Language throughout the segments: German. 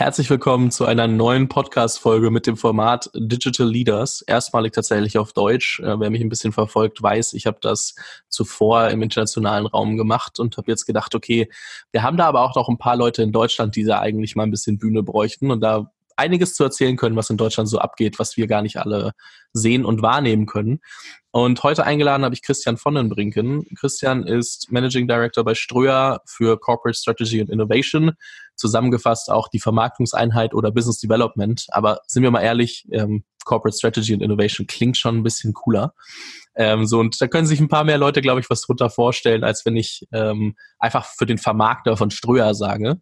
Herzlich willkommen zu einer neuen Podcast-Folge mit dem Format Digital Leaders. Erstmalig tatsächlich auf Deutsch. Äh, wer mich ein bisschen verfolgt, weiß, ich habe das zuvor im internationalen Raum gemacht und habe jetzt gedacht, okay, wir haben da aber auch noch ein paar Leute in Deutschland, die da eigentlich mal ein bisschen Bühne bräuchten und da einiges zu erzählen können, was in Deutschland so abgeht, was wir gar nicht alle sehen und wahrnehmen können. Und heute eingeladen habe ich Christian von den Brinken. Christian ist Managing Director bei Ströer für Corporate Strategy and Innovation. Zusammengefasst auch die Vermarktungseinheit oder Business Development. Aber sind wir mal ehrlich, ähm, Corporate Strategy and Innovation klingt schon ein bisschen cooler. Ähm, so, und da können sich ein paar mehr Leute, glaube ich, was drunter vorstellen, als wenn ich ähm, einfach für den Vermarkter von Ströer sage.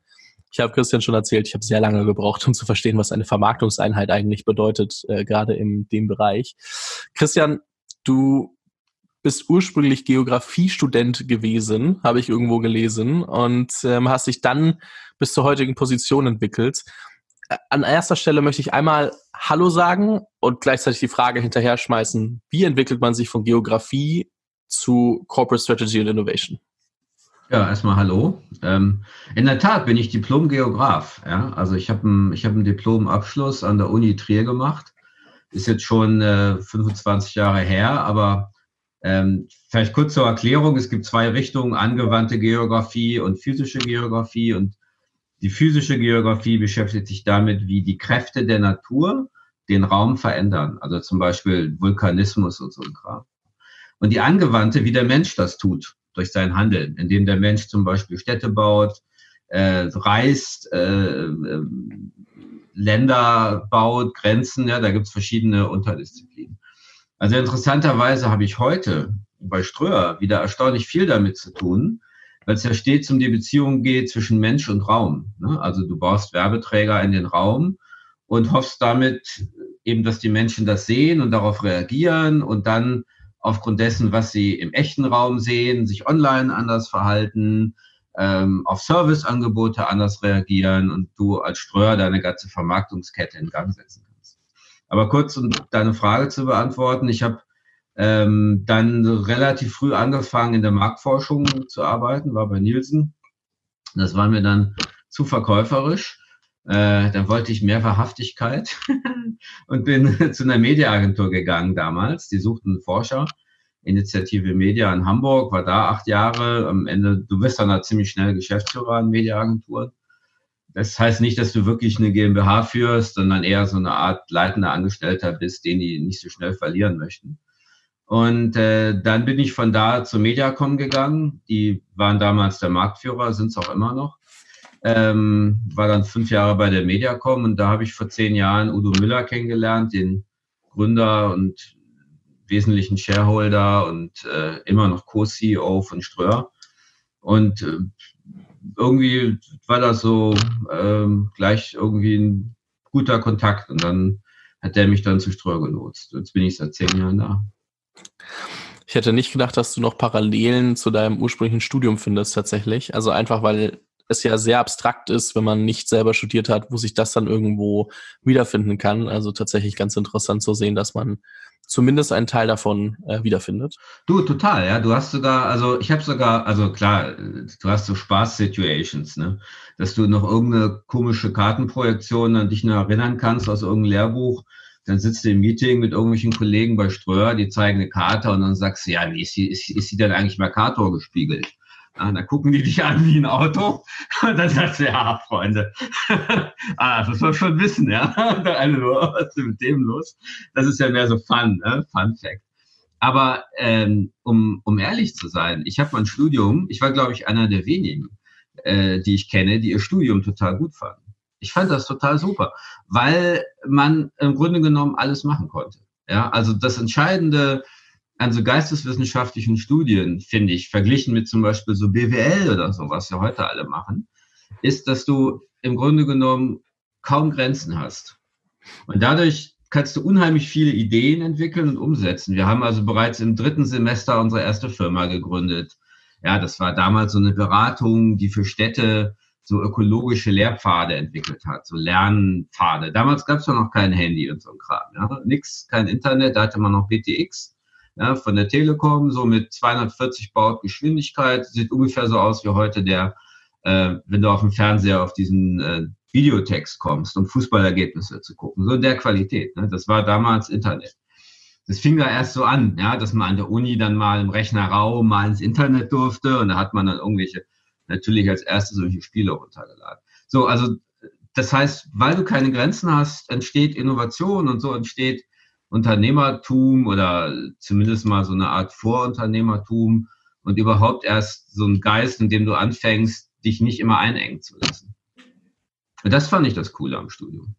Ich habe Christian schon erzählt, ich habe sehr lange gebraucht, um zu verstehen, was eine Vermarktungseinheit eigentlich bedeutet, äh, gerade in dem Bereich. Christian, du bist ursprünglich Geografiestudent gewesen, habe ich irgendwo gelesen, und ähm, hast dich dann bis zur heutigen Position entwickelt. An erster Stelle möchte ich einmal Hallo sagen und gleichzeitig die Frage hinterher schmeißen, wie entwickelt man sich von Geografie zu Corporate Strategy and Innovation? Ja, erstmal hallo. Ähm, in der Tat bin ich Diplom-Geograf. Ja? Also ich habe einen hab Diplomabschluss an der Uni Trier gemacht. Ist jetzt schon äh, 25 Jahre her, aber ähm, vielleicht kurz zur Erklärung. Es gibt zwei Richtungen, angewandte Geografie und physische Geografie. Und die physische Geografie beschäftigt sich damit, wie die Kräfte der Natur den Raum verändern. Also zum Beispiel Vulkanismus und so ein Kram. Und die angewandte, wie der Mensch das tut durch sein Handeln, indem der Mensch zum Beispiel Städte baut, äh, reist, äh, äh, Länder baut, Grenzen, ja, da gibt es verschiedene Unterdisziplinen. Also interessanterweise habe ich heute bei Ströer wieder erstaunlich viel damit zu tun, weil es ja stets um die Beziehung geht zwischen Mensch und Raum. Ne? Also du baust Werbeträger in den Raum und hoffst damit eben, dass die Menschen das sehen und darauf reagieren und dann aufgrund dessen, was sie im echten Raum sehen, sich online anders verhalten, ähm, auf Serviceangebote anders reagieren und du als Streuer deine ganze Vermarktungskette in Gang setzen kannst. Aber kurz, um deine Frage zu beantworten, ich habe ähm, dann relativ früh angefangen, in der Marktforschung zu arbeiten, war bei Nielsen. Das war mir dann zu verkäuferisch. Äh, da wollte ich mehr Wahrhaftigkeit und bin zu einer Mediaagentur gegangen damals. Die suchten Forscher. Initiative Media in Hamburg, war da acht Jahre. Am Ende, du bist dann da ziemlich schnell Geschäftsführer an Mediaagenturen. Das heißt nicht, dass du wirklich eine GmbH führst, sondern eher so eine Art leitender Angestellter bist, den die nicht so schnell verlieren möchten. Und äh, dann bin ich von da zur Mediacom gegangen. Die waren damals der Marktführer, sind es auch immer noch ähm, war dann fünf Jahre bei der Mediacom und da habe ich vor zehn Jahren Udo Müller kennengelernt, den Gründer und wesentlichen Shareholder und äh, immer noch Co-CEO von Ströer. Und äh, irgendwie war das so ähm, gleich irgendwie ein guter Kontakt und dann hat der mich dann zu Ströer gelotst. Jetzt bin ich seit zehn Jahren da. Ich hätte nicht gedacht, dass du noch Parallelen zu deinem ursprünglichen Studium findest tatsächlich. Also einfach, weil es ja sehr abstrakt ist, wenn man nicht selber studiert hat, wo sich das dann irgendwo wiederfinden kann. Also tatsächlich ganz interessant zu sehen, dass man zumindest einen Teil davon äh, wiederfindet. Du, total, ja. Du hast sogar, also ich habe sogar, also klar, du hast so Spaß-Situations, ne? Dass du noch irgendeine komische Kartenprojektion an dich noch erinnern kannst aus irgendeinem Lehrbuch. Dann sitzt du im Meeting mit irgendwelchen Kollegen bei Ströer, die zeigen eine Karte und dann sagst du, ja, wie ist sie, ist, ist sie denn eigentlich Mercator gespiegelt? Ah, dann gucken die dich an wie ein Auto. Und dann sagst du, ja, Freunde, ah, das muss man schon wissen, ja. Und was ist mit dem los? Das ist ja mehr so Fun, ne? Fun Fact. Aber ähm, um, um ehrlich zu sein, ich habe mein Studium, ich war, glaube ich, einer der wenigen, äh, die ich kenne, die ihr Studium total gut fanden. Ich fand das total super, weil man im Grunde genommen alles machen konnte. Ja, also das Entscheidende, an so geisteswissenschaftlichen Studien, finde ich, verglichen mit zum Beispiel so BWL oder so, was wir heute alle machen, ist, dass du im Grunde genommen kaum Grenzen hast. Und dadurch kannst du unheimlich viele Ideen entwickeln und umsetzen. Wir haben also bereits im dritten Semester unsere erste Firma gegründet. Ja, das war damals so eine Beratung, die für Städte so ökologische Lehrpfade entwickelt hat, so Lernpfade. Damals gab es ja noch kein Handy und so ein Kram. Ja? Nix, kein Internet, da hatte man noch BTX ja, von der Telekom, so mit 240 Baut Geschwindigkeit. Sieht ungefähr so aus wie heute der, äh, wenn du auf dem Fernseher auf diesen äh, Videotext kommst, um Fußballergebnisse zu gucken. So in der Qualität. Ne? Das war damals Internet. Das fing da erst so an, ja, dass man an der Uni dann mal im Rechnerraum mal ins Internet durfte und da hat man dann irgendwelche, natürlich als erstes solche Spiele runtergeladen. So, also das heißt, weil du keine Grenzen hast, entsteht Innovation und so entsteht Unternehmertum oder zumindest mal so eine Art Vorunternehmertum und überhaupt erst so ein Geist, in dem du anfängst, dich nicht immer einengen zu lassen. Und das fand ich das Coole am Studium.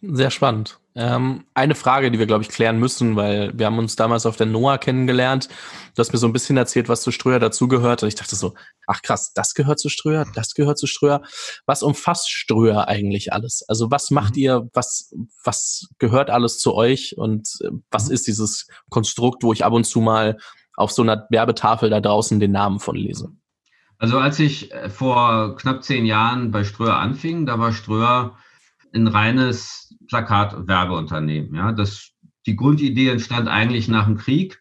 Sehr spannend. Ähm, eine Frage, die wir, glaube ich, klären müssen, weil wir haben uns damals auf der NOAA kennengelernt. Du hast mir so ein bisschen erzählt, was zu Ströer dazugehört. Und ich dachte so, ach krass, das gehört zu Ströer, das gehört zu Ströer. Was umfasst Ströer eigentlich alles? Also was macht mhm. ihr, was, was gehört alles zu euch und äh, was mhm. ist dieses Konstrukt, wo ich ab und zu mal auf so einer Werbetafel da draußen den Namen von lese? Also als ich äh, vor knapp zehn Jahren bei Ströer anfing, da war Ströer ein reines Plakatwerbeunternehmen. Ja, das, die Grundidee entstand eigentlich nach dem Krieg.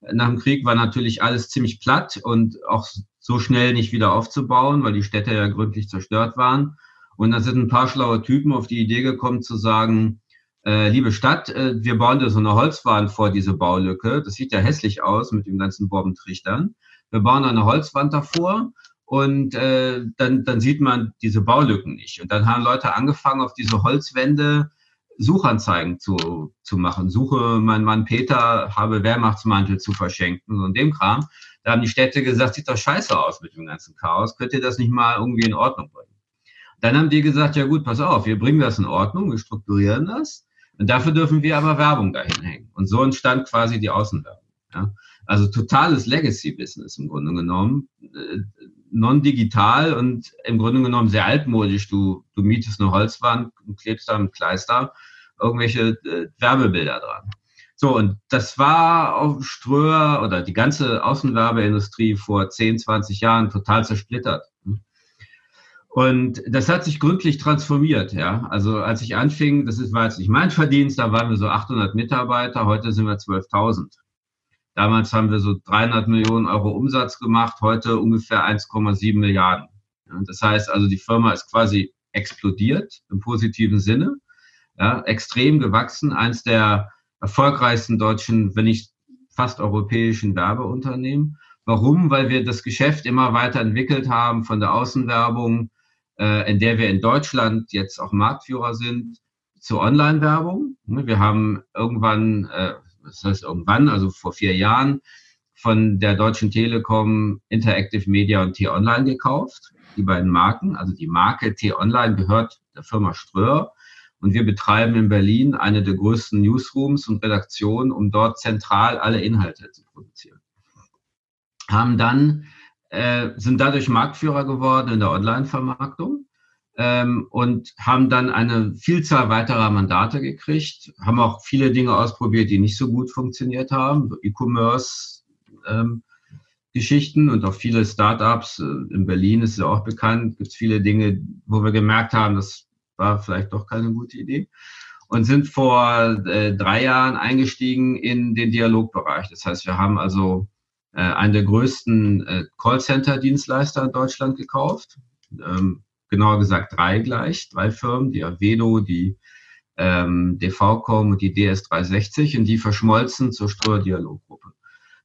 Nach dem Krieg war natürlich alles ziemlich platt und auch so schnell nicht wieder aufzubauen, weil die Städte ja gründlich zerstört waren. Und da sind ein paar schlaue Typen auf die Idee gekommen zu sagen, äh, liebe Stadt, äh, wir bauen da so eine Holzwand vor diese Baulücke. Das sieht ja hässlich aus mit den ganzen Bombentrichtern. Wir bauen eine Holzwand davor und äh, dann, dann sieht man diese Baulücken nicht. Und dann haben Leute angefangen, auf diese Holzwände Suchanzeigen zu, zu machen. Suche mein Mann Peter, habe Wehrmachtsmantel zu verschenken und dem Kram. Da haben die Städte gesagt, sieht doch scheiße aus mit dem ganzen Chaos. Könnt ihr das nicht mal irgendwie in Ordnung bringen? Dann haben die gesagt, ja gut, pass auf, wir bringen das in Ordnung, wir strukturieren das. Und dafür dürfen wir aber Werbung dahin hängen. Und so entstand quasi die Außenwerbung. Ja? Also totales Legacy-Business im Grunde genommen. Non-digital und im Grunde genommen sehr altmodisch. Du, du mietest eine Holzwand und klebst da mit Kleister irgendwelche äh, Werbebilder dran. So, und das war auf Ströer oder die ganze Außenwerbeindustrie vor 10, 20 Jahren total zersplittert. Und das hat sich gründlich transformiert, ja. Also als ich anfing, das war jetzt nicht mein Verdienst, da waren wir so 800 Mitarbeiter, heute sind wir 12.000. Damals haben wir so 300 Millionen Euro Umsatz gemacht, heute ungefähr 1,7 Milliarden. das heißt also, die Firma ist quasi explodiert im positiven Sinne, ja, extrem gewachsen, eins der erfolgreichsten deutschen, wenn nicht fast europäischen Werbeunternehmen. Warum? Weil wir das Geschäft immer weiter entwickelt haben von der Außenwerbung, äh, in der wir in Deutschland jetzt auch Marktführer sind, zur Online-Werbung. Wir haben irgendwann äh, das heißt irgendwann, also vor vier Jahren, von der Deutschen Telekom Interactive Media und T-Online gekauft, die beiden Marken. Also die Marke T-Online gehört der Firma Ströer. Und wir betreiben in Berlin eine der größten Newsrooms und Redaktionen, um dort zentral alle Inhalte zu produzieren. Haben dann, äh, sind dadurch Marktführer geworden in der Online-Vermarktung ähm, und haben dann eine Vielzahl weiterer Mandate gekriegt, haben auch viele Dinge ausprobiert, die nicht so gut funktioniert haben, E-Commerce. Ähm, Geschichten und auch viele Startups. Äh, in Berlin ist es ja auch bekannt, gibt es viele Dinge, wo wir gemerkt haben, das war vielleicht doch keine gute Idee. Und sind vor äh, drei Jahren eingestiegen in den Dialogbereich. Das heißt, wir haben also äh, einen der größten äh, Callcenter-Dienstleister in Deutschland gekauft. Ähm, genauer gesagt drei gleich, drei Firmen, die Avedo, die ähm, DVCom und die DS360 und die verschmolzen zur Ströer Dialoggruppe.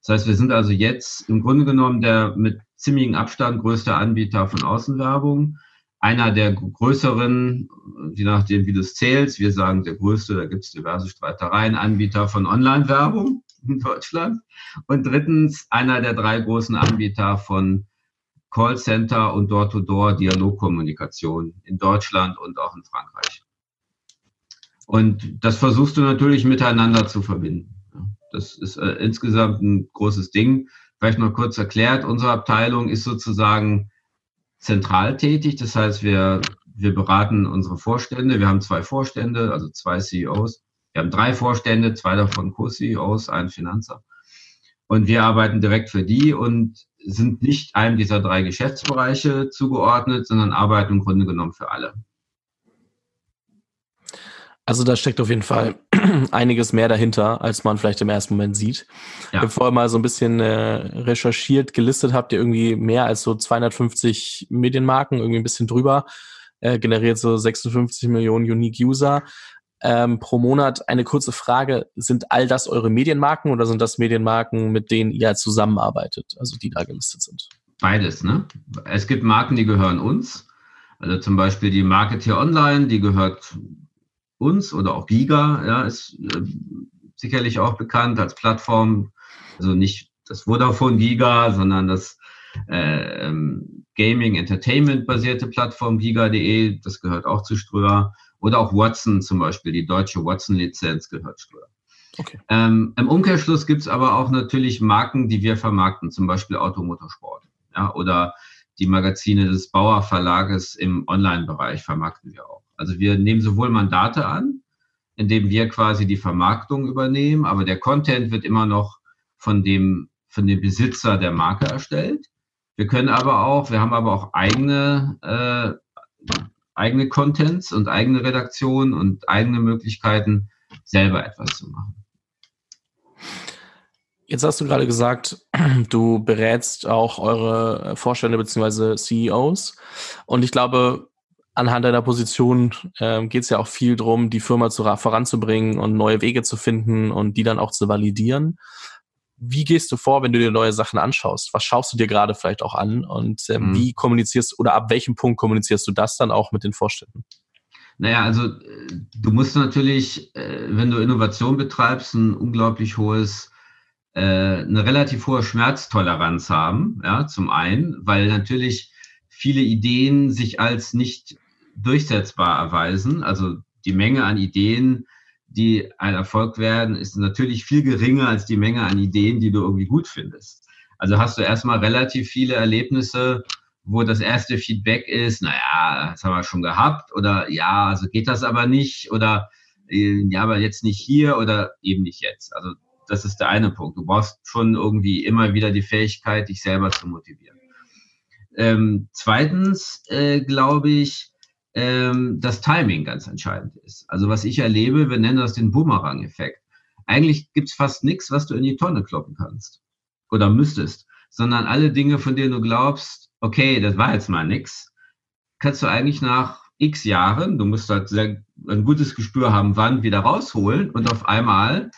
Das heißt, wir sind also jetzt im Grunde genommen der mit ziemlichem Abstand größte Anbieter von Außenwerbung. Einer der größeren, je nachdem wie du es zählst, wir sagen der größte, da gibt es diverse Streitereien, Anbieter von Online-Werbung in Deutschland. Und drittens einer der drei großen Anbieter von Callcenter und Door-to-Door-Dialogkommunikation in Deutschland und auch in Frankreich. Und das versuchst du natürlich miteinander zu verbinden. Das ist äh, insgesamt ein großes Ding. Vielleicht noch kurz erklärt, unsere Abteilung ist sozusagen zentral tätig. Das heißt, wir, wir beraten unsere Vorstände. Wir haben zwei Vorstände, also zwei CEOs. Wir haben drei Vorstände, zwei davon Co-CEOs, ein Finanzer. Und wir arbeiten direkt für die und sind nicht einem dieser drei Geschäftsbereiche zugeordnet, sondern arbeiten im Grunde genommen für alle. Also da steckt auf jeden Fall einiges mehr dahinter, als man vielleicht im ersten Moment sieht. Ja. Bevor ihr mal so ein bisschen äh, recherchiert, gelistet habt, ihr irgendwie mehr als so 250 Medienmarken, irgendwie ein bisschen drüber. äh, generiert so 56 Millionen Unique User ähm, pro Monat. Eine kurze Frage, sind all das eure Medienmarken oder sind das Medienmarken, mit denen ihr zusammenarbeitet, also die da gelistet sind? Beides, ne? Es gibt Marken, die gehören uns. Also zum Beispiel die Marketeer Online, die gehört uns oder auch Giga, ja, ist äh, sicherlich auch bekannt als Plattform. Also nicht das Vodafone Giga, sondern das äh, ähm, Gaming Entertainment basierte Plattform Giga.de, das gehört auch zu Ströer. Oder auch Watson zum Beispiel, die deutsche Watson-Lizenz gehört Ströer. Okay. Ähm, Im Umkehrschluss gibt es aber auch natürlich Marken, die wir vermarkten, zum Beispiel Automotorsport. Ja, oder die Magazine des Bauer Verlages im Online-Bereich vermarkten wir auch. Also wir nehmen sowohl Mandate an, indem wir quasi die Vermarktung übernehmen, aber der Content wird immer noch von dem, von dem Besitzer der Marke erstellt. Wir können aber auch, wir haben aber auch eigene, äh, eigene Contents und eigene Redaktionen und eigene Möglichkeiten, selber etwas zu machen. Jetzt hast du gerade gesagt, du berätst auch eure Vorstände bzw. CEOs. Und ich glaube, anhand deiner Position äh, geht es ja auch viel darum, die Firma zu, voranzubringen und neue Wege zu finden und die dann auch zu validieren. Wie gehst du vor, wenn du dir neue Sachen anschaust? Was schaust du dir gerade vielleicht auch an und ähm, mhm. wie kommunizierst oder ab welchem Punkt kommunizierst du das dann auch mit den Vorständen? Naja, also äh, du musst natürlich, äh, wenn du Innovation betreibst, ein unglaublich hohes äh, eine relativ hohe Schmerztoleranz haben, ja, zum einen, weil natürlich viele Ideen sich als nicht durchsetzbar erweisen. Also die Menge an Ideen, die ein Erfolg werden, ist natürlich viel geringer als die Menge an Ideen, die du irgendwie gut findest. Also hast du erstmal relativ viele Erlebnisse, wo das erste Feedback ist, naja, das haben wir schon gehabt oder ja, also geht das aber nicht oder äh, ja, aber jetzt nicht hier oder eben nicht jetzt. Also das ist der eine Punkt. Du brauchst schon irgendwie immer wieder die Fähigkeit, dich selber zu motivieren. Ähm, zweitens äh, glaube ich, ähm, dass Timing ganz entscheidend ist. Also was ich erlebe, wir nennen das den Boomerang-Effekt. Eigentlich gibt's fast nichts, was du in die Tonne kloppen kannst oder müsstest, sondern alle Dinge, von denen du glaubst, okay, das war jetzt mal nix, kannst du eigentlich nach x Jahren, du musst halt sehr, ein gutes Gespür haben, wann wieder rausholen und auf einmal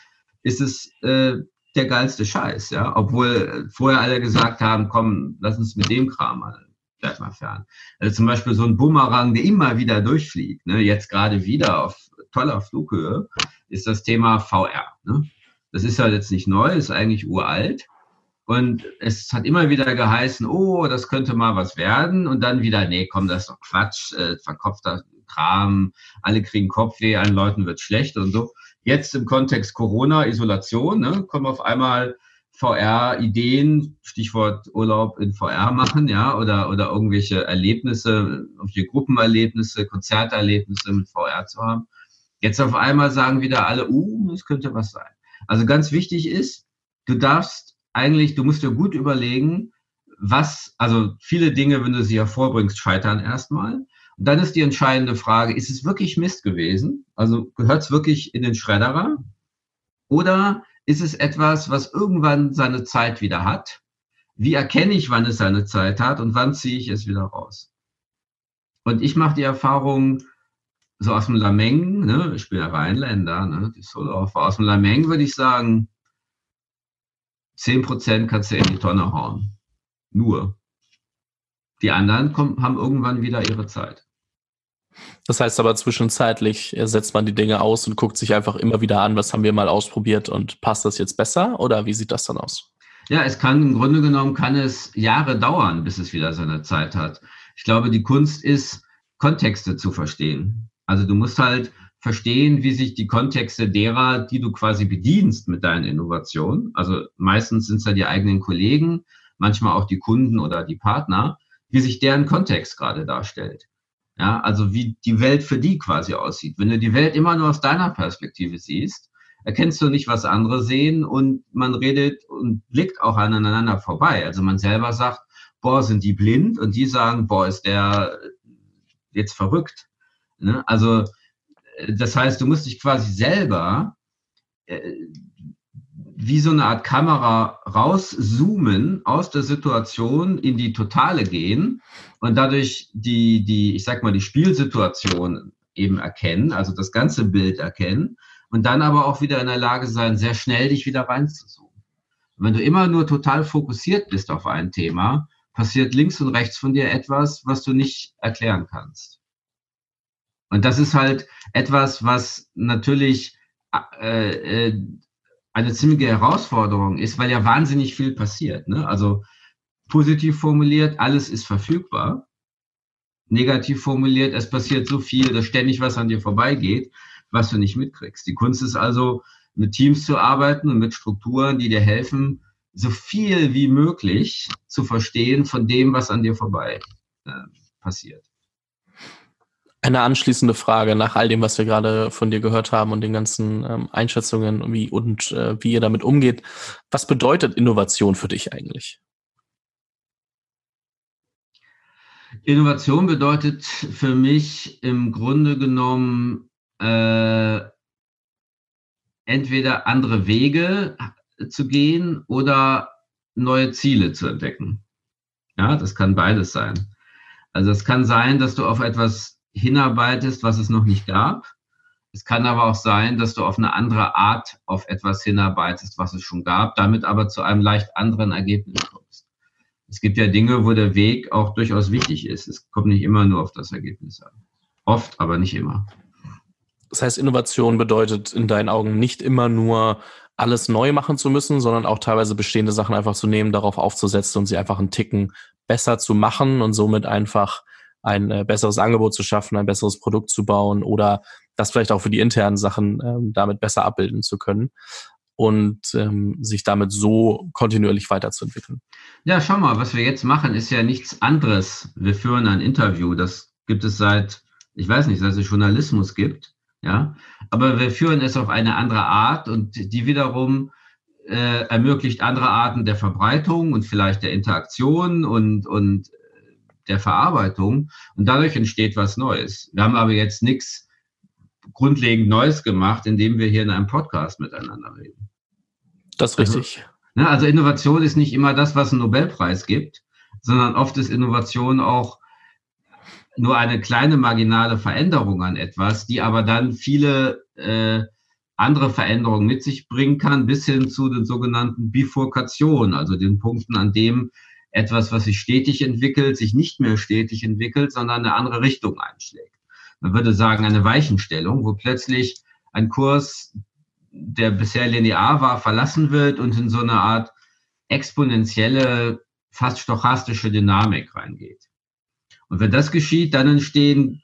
ist es äh, der geilste Scheiß, ja. Obwohl vorher alle gesagt haben, komm, lass uns mit dem Kram mal vielleicht mal fern. Also zum Beispiel so ein Bumerang, der immer wieder durchfliegt, ne, jetzt gerade wieder auf toller Flughöhe, ist das Thema VR. Ne? Das ist ja jetzt nicht neu, ist eigentlich uralt. Und es hat immer wieder geheißen, oh, das könnte mal was werden. Und dann wieder, nee, komm, das ist doch Quatsch, äh, verkopfter Kram, alle kriegen Kopfweh, allen Leuten wird schlecht und so. Jetzt im Kontext Corona, Isolation, ne, kommen auf einmal VR-Ideen, Stichwort Urlaub in VR machen, ja, oder, oder irgendwelche Erlebnisse, irgendwelche Gruppenerlebnisse, Konzerterlebnisse mit VR zu haben. Jetzt auf einmal sagen wieder alle, uh, das könnte was sein. Also ganz wichtig ist, du darfst eigentlich, du musst dir gut überlegen, was, also viele Dinge, wenn du sie hervorbringst, scheitern erstmal. Und dann ist die entscheidende Frage, ist es wirklich Mist gewesen? Also gehört es wirklich in den Schredderer? Oder ist es etwas, was irgendwann seine Zeit wieder hat? Wie erkenne ich, wann es seine Zeit hat und wann ziehe ich es wieder raus? Und ich mache die Erfahrung, so aus dem Lameng, ne, ich bin ja Rheinländer, ne, die Solaufer, aus dem Lameng würde ich sagen, 10% kannst du in die Tonne hauen. Nur. Die anderen kommen, haben irgendwann wieder ihre Zeit. Das heißt aber zwischenzeitlich setzt man die Dinge aus und guckt sich einfach immer wieder an, was haben wir mal ausprobiert und passt das jetzt besser oder wie sieht das dann aus? Ja, es kann im Grunde genommen kann es Jahre dauern, bis es wieder seine Zeit hat. Ich glaube, die Kunst ist, Kontexte zu verstehen. Also du musst halt verstehen, wie sich die Kontexte derer, die du quasi bedienst mit deinen Innovationen, also meistens sind es ja die eigenen Kollegen, manchmal auch die Kunden oder die Partner, wie sich deren Kontext gerade darstellt. Ja, also wie die Welt für die quasi aussieht. Wenn du die Welt immer nur aus deiner Perspektive siehst, erkennst du nicht, was andere sehen und man redet und blickt auch aneinander vorbei. Also man selber sagt, boah, sind die blind und die sagen, boah, ist der jetzt verrückt. Ne? Also das heißt, du musst dich quasi selber äh, wie so eine Art Kamera rauszoomen aus der Situation in die Totale gehen und dadurch die, die, ich sag mal, die Spielsituation eben erkennen, also das ganze Bild erkennen und dann aber auch wieder in der Lage sein, sehr schnell dich wieder reinzuzoomen. Und wenn du immer nur total fokussiert bist auf ein Thema, passiert links und rechts von dir etwas, was du nicht erklären kannst. Und das ist halt etwas, was natürlich äh, äh, eine ziemliche Herausforderung ist, weil ja wahnsinnig viel passiert. Ne? Also positiv formuliert, alles ist verfügbar. Negativ formuliert, es passiert so viel, dass ständig was an dir vorbeigeht, was du nicht mitkriegst. Die Kunst ist also, mit Teams zu arbeiten und mit Strukturen, die dir helfen, so viel wie möglich zu verstehen von dem, was an dir vorbei äh, passiert. Eine anschließende Frage nach all dem, was wir gerade von dir gehört haben und den ganzen ähm, Einschätzungen wie, und äh, wie ihr damit umgeht. Was bedeutet Innovation für dich eigentlich? Innovation bedeutet für mich im Grunde genommen äh, entweder andere Wege zu gehen oder neue Ziele zu entdecken. Ja, das kann beides sein. Also es kann sein, dass du auf etwas hinarbeitest, was es noch nicht gab. Es kann aber auch sein, dass du auf eine andere Art auf etwas hinarbeitest, was es schon gab, damit aber zu einem leicht anderen Ergebnis kommst. Es gibt ja Dinge, wo der Weg auch durchaus wichtig ist. Es kommt nicht immer nur auf das Ergebnis an. Oft, aber nicht immer. Das heißt, Innovation bedeutet in deinen Augen nicht immer nur alles neu machen zu müssen, sondern auch teilweise bestehende Sachen einfach zu nehmen, darauf aufzusetzen und sie einfach einen Ticken besser zu machen und somit einfach ein äh, besseres Angebot zu schaffen, ein besseres Produkt zu bauen oder das vielleicht auch für die internen Sachen ähm, damit besser abbilden zu können und ähm, sich damit so kontinuierlich weiterzuentwickeln. Ja, schau mal, was wir jetzt machen, ist ja nichts anderes. Wir führen ein Interview, das gibt es seit, ich weiß nicht, seit es Journalismus gibt, ja, aber wir führen es auf eine andere Art und die wiederum äh, ermöglicht andere Arten der Verbreitung und vielleicht der Interaktion und, und der Verarbeitung und dadurch entsteht was Neues. Wir haben aber jetzt nichts grundlegend Neues gemacht, indem wir hier in einem Podcast miteinander reden. Das ist richtig. Also, ne, also Innovation ist nicht immer das, was einen Nobelpreis gibt, sondern oft ist Innovation auch nur eine kleine marginale Veränderung an etwas, die aber dann viele äh, andere Veränderungen mit sich bringen kann, bis hin zu den sogenannten Bifurkationen, also den Punkten, an dem etwas, was sich stetig entwickelt, sich nicht mehr stetig entwickelt, sondern eine andere Richtung einschlägt. Man würde sagen, eine Weichenstellung, wo plötzlich ein Kurs, der bisher linear war, verlassen wird und in so eine Art exponentielle, fast stochastische Dynamik reingeht. Und wenn das geschieht, dann entstehen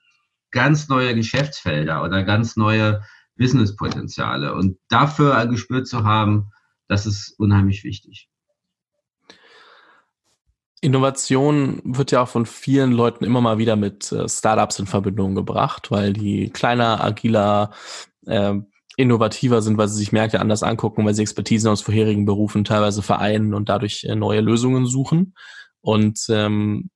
ganz neue Geschäftsfelder oder ganz neue Businesspotenziale. Und dafür ein Gespür zu haben, das ist unheimlich wichtig. Innovation wird ja auch von vielen Leuten immer mal wieder mit äh, Startups in Verbindung gebracht, weil die kleiner, agiler, äh, innovativer sind, weil sie sich Märkte anders angucken, weil sie Expertisen aus vorherigen Berufen teilweise vereinen und dadurch äh, neue Lösungen suchen. Und ähm,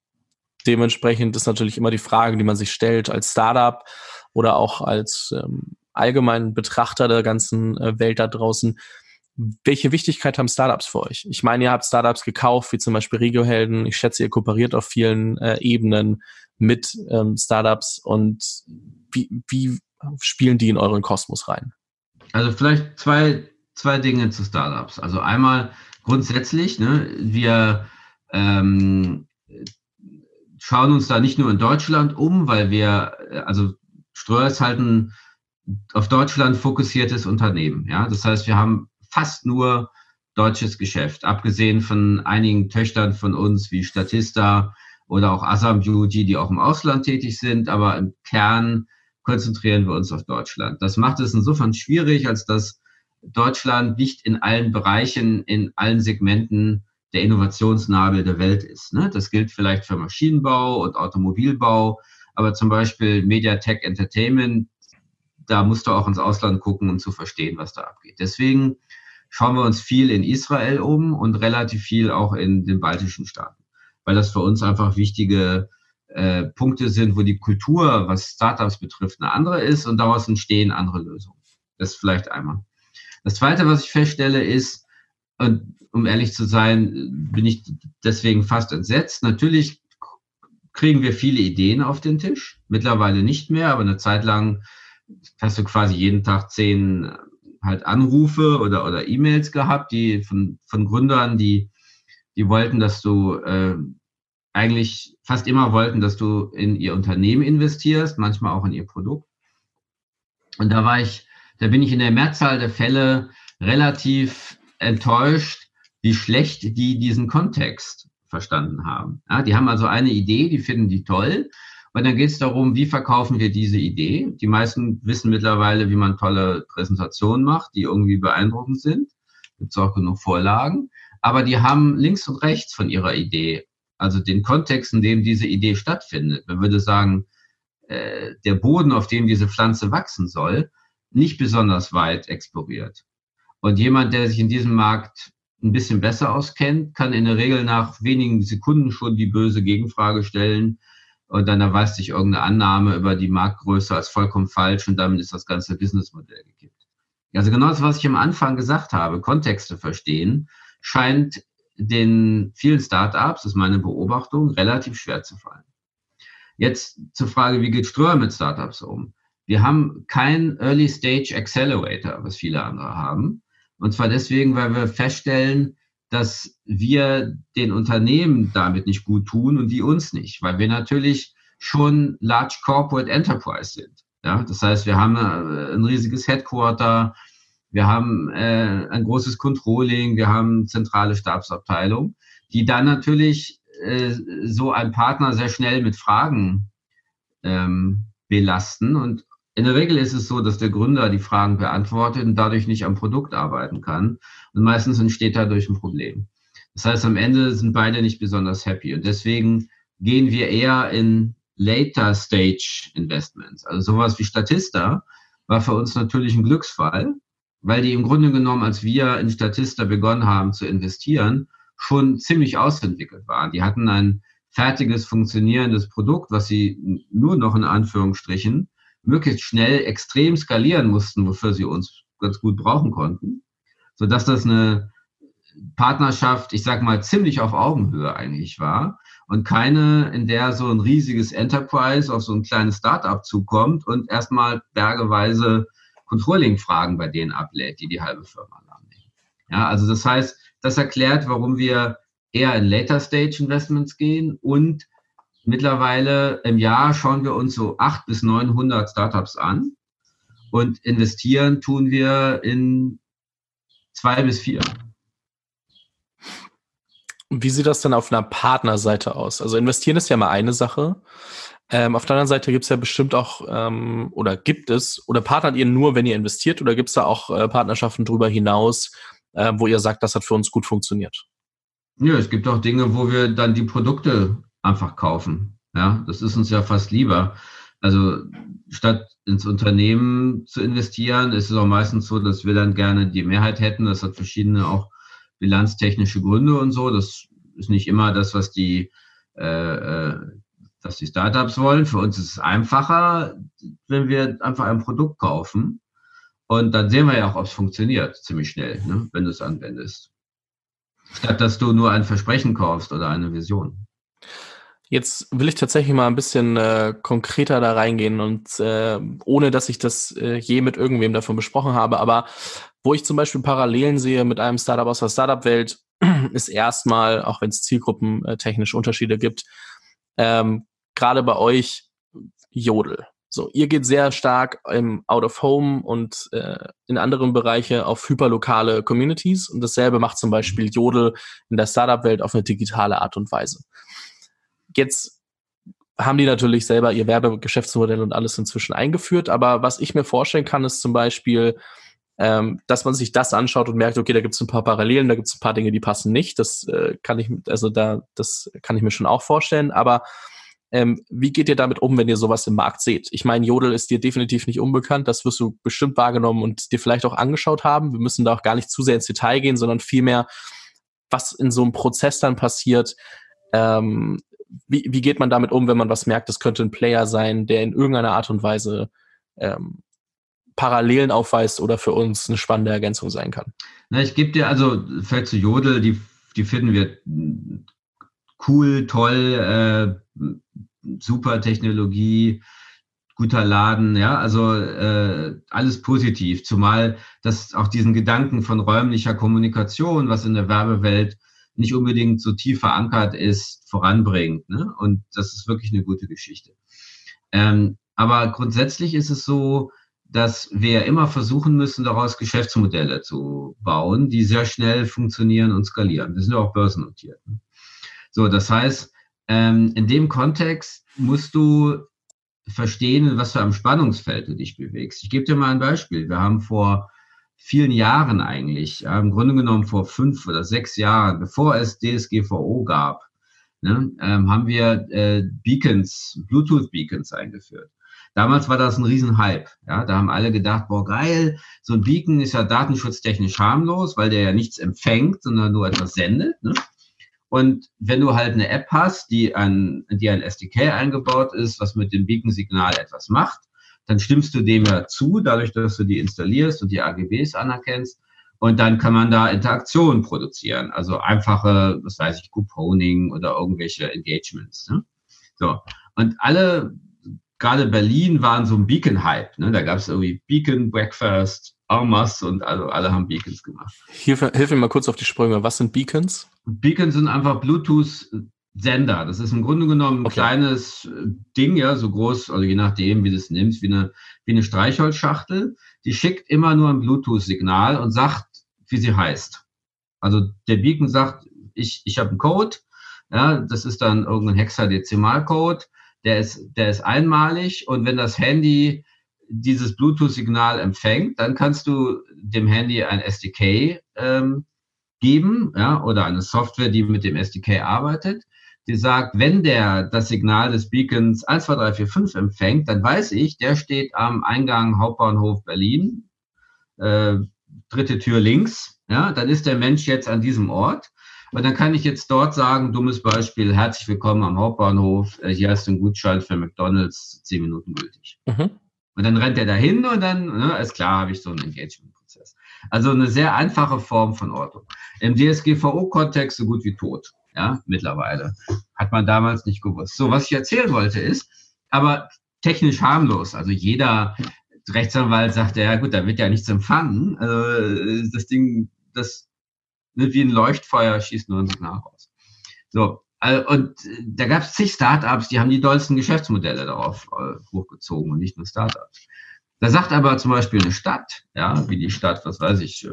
dementsprechend ist natürlich immer die Frage, die man sich stellt als Startup oder auch als ähm, allgemeinen Betrachter der ganzen äh, Welt da draußen, welche Wichtigkeit haben Startups für euch? Ich meine, ihr habt Startups gekauft, wie zum Beispiel Regiohelden. Ich schätze, ihr kooperiert auf vielen äh, Ebenen mit ähm, Startups und wie, wie spielen die in euren Kosmos rein? Also vielleicht zwei, zwei Dinge zu Startups. Also einmal grundsätzlich, ne, wir ähm, schauen uns da nicht nur in Deutschland um, weil wir, äh, also Ströer ist halt ein auf Deutschland fokussiertes Unternehmen. Ja, das heißt, wir haben fast nur deutsches Geschäft, abgesehen von einigen Töchtern von uns wie Statista oder auch Assam Beauty, die auch im Ausland tätig sind, aber im Kern konzentrieren wir uns auf Deutschland. Das macht es insofern schwierig, als dass Deutschland nicht in allen Bereichen, in allen Segmenten der Innovationsnabel der Welt ist. Ne? Das gilt vielleicht für Maschinenbau und Automobilbau, aber zum Beispiel Mediatek Entertainment, da musst du auch ins Ausland gucken, um zu verstehen, was da abgeht. Deswegen schauen wir uns viel in Israel um und relativ viel auch in den baltischen Staaten, weil das für uns einfach wichtige äh, Punkte sind, wo die Kultur, was Startups betrifft, eine andere ist und daraus entstehen andere Lösungen. Das vielleicht einmal. Das Zweite, was ich feststelle, ist, Und um ehrlich zu sein, bin ich deswegen fast entsetzt. Natürlich kriegen wir viele Ideen auf den Tisch. Mittlerweile nicht mehr, aber eine Zeit lang hast du quasi jeden Tag zehn halt Anrufe oder, oder E-Mails gehabt, die von, von Gründern, die, die wollten, dass du äh, eigentlich fast immer wollten, dass du in ihr Unternehmen investierst, manchmal auch in ihr Produkt. Und da war ich, da bin ich in der Mehrzahl der Fälle relativ enttäuscht, wie schlecht die diesen Kontext verstanden haben. Ja, die haben also eine Idee, die finden die toll. Und dann geht es darum, wie verkaufen wir diese Idee. Die meisten wissen mittlerweile, wie man tolle Präsentationen macht, die irgendwie beeindruckend sind. Gibt es auch genug Vorlagen. Aber die haben links und rechts von ihrer Idee, also den Kontext, in dem diese Idee stattfindet. Man würde sagen, äh, der Boden, auf dem diese Pflanze wachsen soll, nicht besonders weit exploriert. Und jemand, der sich in diesem Markt ein bisschen besser auskennt, kann in der Regel nach wenigen Sekunden schon die böse Gegenfrage stellen und dann erweist sich irgendeine Annahme über die Marktgröße als vollkommen falsch und damit ist das ganze Businessmodell gekippt. Also genau das, was ich am Anfang gesagt habe, Kontexte verstehen, scheint den vielen Startups, das ist meine Beobachtung, relativ schwer zu fallen. Jetzt zur Frage, wie geht Ströer mit Startups um? Wir haben kein Early Stage Accelerator, was viele andere haben. Und zwar deswegen, weil wir feststellen, dass wir den Unternehmen damit nicht gut tun und die uns nicht, weil wir natürlich schon Large Corporate Enterprise sind. Ja, das heißt, wir haben äh, ein riesiges Headquarter, wir haben äh, ein großes Controlling, wir haben zentrale Stabsabteilung, die dann natürlich äh, so ein Partner sehr schnell mit Fragen ähm, belasten und in der Regel ist es so, dass der Gründer die Fragen beantwortet und dadurch nicht am Produkt arbeiten kann. Und meistens entsteht dadurch ein Problem. Das heißt, am Ende sind beide nicht besonders happy. Und deswegen gehen wir eher in Later Stage Investments. Also sowas wie Statista war für uns natürlich ein Glücksfall, weil die im Grunde genommen, als wir in Statista begonnen haben zu investieren, schon ziemlich ausentwickelt waren. Die hatten ein fertiges, funktionierendes Produkt, was sie nur noch in Anführungsstrichen möglichst schnell extrem skalieren mussten, wofür sie uns ganz gut brauchen konnten, sodass das eine Partnerschaft, ich sag mal, ziemlich auf Augenhöhe eigentlich war und keine, in der so ein riesiges Enterprise auf so ein kleines Startup zukommt und erstmal bergeweise Controlling-Fragen bei denen ablädt, die die halbe Firma lahmlegen. Ja, also das heißt, das erklärt, warum wir eher in Later Stage Investments gehen und Mittlerweile im Jahr schauen wir uns so 800 bis 900 Startups an und investieren tun wir in zwei bis vier. Wie sieht das dann auf einer Partnerseite aus? Also investieren ist ja mal eine Sache. Ähm, auf der anderen Seite gibt es ja bestimmt auch, ähm, oder gibt es, oder partnert ihr nur, wenn ihr investiert, oder gibt es da auch äh, Partnerschaften darüber hinaus, äh, wo ihr sagt, das hat für uns gut funktioniert? Ja, es gibt auch Dinge, wo wir dann die Produkte einfach kaufen. Ja, das ist uns ja fast lieber. Also statt ins Unternehmen zu investieren, ist es auch meistens so, dass wir dann gerne die Mehrheit hätten. Das hat verschiedene auch bilanztechnische Gründe und so. Das ist nicht immer das, was die, äh, äh was die Startups wollen. Für uns ist es einfacher, wenn wir einfach ein Produkt kaufen. Und dann sehen wir ja auch, ob es funktioniert, ziemlich schnell, ne, wenn du es anwendest. Statt dass du nur ein Versprechen kaufst oder eine Vision. Jetzt will ich tatsächlich mal ein bisschen äh, konkreter da reingehen und äh, ohne, dass ich das äh, je mit irgendwem davon besprochen habe, aber wo ich zum Beispiel Parallelen sehe mit einem Startup aus der Startup-Welt, ist erstmal, auch wenn es Zielgruppen äh, Unterschiede gibt, ähm, gerade bei euch Jodel. So, ihr geht sehr stark im Out of Home und äh, in anderen Bereiche auf hyperlokale Communities und dasselbe macht zum Beispiel Jodel in der Startup-Welt auf eine digitale Art und Weise. Jetzt haben die natürlich selber ihr Werbegeschäftsmodell und alles inzwischen eingeführt. Aber was ich mir vorstellen kann, ist zum Beispiel, ähm, dass man sich das anschaut und merkt, okay, da gibt es ein paar Parallelen, da gibt es ein paar Dinge, die passen nicht. Das äh, kann ich, also da, das kann ich mir schon auch vorstellen. Aber ähm, wie geht ihr damit um, wenn ihr sowas im Markt seht? Ich meine, Jodel ist dir definitiv nicht unbekannt. Das wirst du bestimmt wahrgenommen und dir vielleicht auch angeschaut haben. Wir müssen da auch gar nicht zu sehr ins Detail gehen, sondern vielmehr, was in so einem Prozess dann passiert, ähm, wie, wie geht man damit um, wenn man was merkt, das könnte ein Player sein, der in irgendeiner Art und Weise ähm, Parallelen aufweist oder für uns eine spannende Ergänzung sein kann. Na, ich gebe dir also vielleicht zu Jodel, die, die finden wir cool, toll, äh, super Technologie, guter Laden, ja, also äh, alles positiv, zumal das auch diesen Gedanken von räumlicher Kommunikation, was in der Werbewelt nicht unbedingt so tief verankert ist, voranbringt. Ne? Und das ist wirklich eine gute Geschichte. Ähm, aber grundsätzlich ist es so, dass wir immer versuchen müssen, daraus Geschäftsmodelle zu bauen, die sehr schnell funktionieren und skalieren. Wir sind ja auch börsennotiert. Ne? So, das heißt, ähm, in dem Kontext musst du verstehen, was für einem Spannungsfeld du dich bewegst. Ich gebe dir mal ein Beispiel. Wir haben vor vielen Jahren eigentlich, ja, im Grunde genommen vor fünf oder sechs Jahren, bevor es DSGVO gab, ne, ähm, haben wir äh, Beacons, Bluetooth-Beacons eingeführt. Damals war das ein Riesenhype. Ja, da haben alle gedacht, boah, geil, so ein Beacon ist ja datenschutztechnisch harmlos, weil der ja nichts empfängt, sondern nur etwas sendet. Ne? Und wenn du halt eine App hast, die ein, die ein SDK eingebaut ist, was mit dem Beacon-Signal etwas macht, dann stimmst du dem ja zu, dadurch, dass du die installierst und die AGBs anerkennst. Und dann kann man da Interaktionen produzieren. Also einfache, was weiß ich, Couponing oder irgendwelche Engagements. Ne? So. Und alle, gerade Berlin, waren so ein Beacon-Hype. Ne? Da gab es irgendwie Beacon Breakfast, Armas und also alle haben Beacons gemacht. Hilf, hilf mir mal kurz auf die Sprünge. Was sind Beacons? Beacons sind einfach Bluetooth-Sender. Das ist im Grunde genommen ein okay. kleines äh, Ding, ja, so groß, also je nachdem, wie du es nimmst, wie eine, wie eine Streichholzschachtel. Die schickt immer nur ein Bluetooth-Signal und sagt, wie sie heißt. Also der Beacon sagt, ich, ich habe einen Code, ja, das ist dann irgendein Hexadezimalcode, der ist, der ist einmalig und wenn das Handy dieses Bluetooth-Signal empfängt, dann kannst du dem Handy ein SDK ähm, geben, ja, oder eine Software, die mit dem SDK arbeitet, die sagt, wenn der das Signal des Beacons 1, 2, 3, 4, 5 empfängt, dann weiß ich, der steht am Eingang Hauptbahnhof Berlin, äh, dritte Tür links, ja, dann ist der Mensch jetzt an diesem Ort. Und dann kann ich jetzt dort sagen, dummes Beispiel, herzlich willkommen am Hauptbahnhof, äh, hier hast du einen Gutschein für McDonalds, zehn Minuten gültig. Mhm. Und dann rennt er dahin und dann, ne, ist klar, habe ich so einen Engagement-Prozess. Also eine sehr einfache Form von Ortung. Im DSGVO-Kontext so gut wie tot, ja, mittlerweile. Hat man damals nicht gewusst. So, was ich erzählen wollte ist, aber technisch harmlos. Also jeder Rechtsanwalt sagt, ja gut, da wird ja nichts empfangen. Also das Ding, das wird wie ein Leuchtfeuer, schießt nur ein Signal raus. So, und äh, da gab es zig Startups, die haben die dollsten Geschäftsmodelle darauf äh, hochgezogen und nicht nur Startups. Da sagt aber zum Beispiel eine Stadt, ja, wie die Stadt, was weiß ich,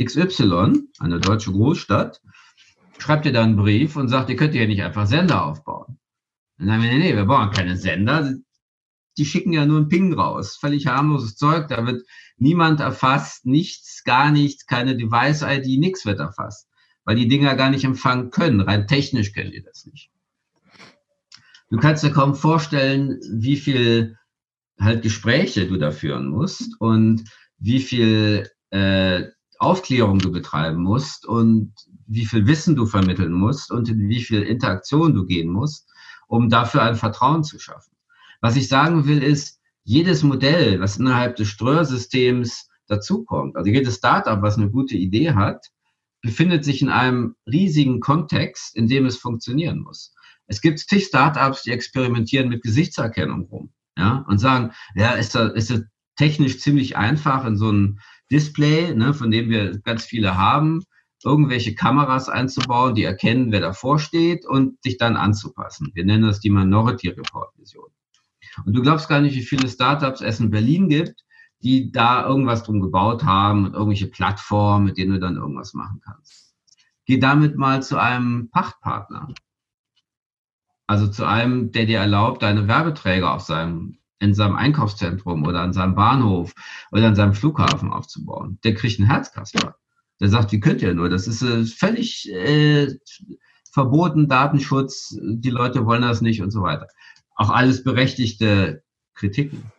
XY, eine deutsche Großstadt, schreibt ihr da einen Brief und sagt, ihr könnt ja nicht einfach Sender aufbauen. Dann sagen wir, nee, nee, wir brauchen keine Sender. Die schicken ja nur einen Ping raus. Völlig harmloses Zeug. Da wird niemand erfasst, nichts, gar nichts, keine Device-ID, nichts wird erfasst weil die Dinger gar nicht empfangen können. Rein technisch können die das nicht. Du kannst dir kaum vorstellen, wie viel halt Gespräche du da führen musst und wie viel äh, Aufklärung du betreiben musst und wie viel Wissen du vermitteln musst und in wie viel Interaktion du gehen musst, um dafür ein Vertrauen zu schaffen. Was ich sagen will, ist, jedes Modell, was innerhalb des Streuersystems dazukommt, also jedes Startup, was eine gute Idee hat, befindet sich in einem riesigen Kontext, in dem es funktionieren muss. Es gibt zig Startups, die experimentieren mit Gesichtserkennung rum, ja, und sagen, ja, ist da, ist das technisch ziemlich einfach in so ein Display, ne, von dem wir ganz viele haben, irgendwelche Kameras einzubauen, die erkennen, wer davor steht und sich dann anzupassen. Wir nennen das die Minority Report Vision. Und du glaubst gar nicht, wie viele Startups es in Berlin gibt, die da irgendwas drum gebaut haben und irgendwelche Plattformen, mit denen du dann irgendwas machen kannst. Geh damit mal zu einem Pachtpartner. Also zu einem, der dir erlaubt, deine Werbeträger auf seinem, in seinem Einkaufszentrum oder an seinem Bahnhof oder an seinem Flughafen aufzubauen. Der kriegt einen Herzkasper. Der sagt, wie könnt ihr nur? Das ist äh, völlig äh, verboten, Datenschutz, die Leute wollen das nicht und so weiter. Auch alles berechtigte Kritiken.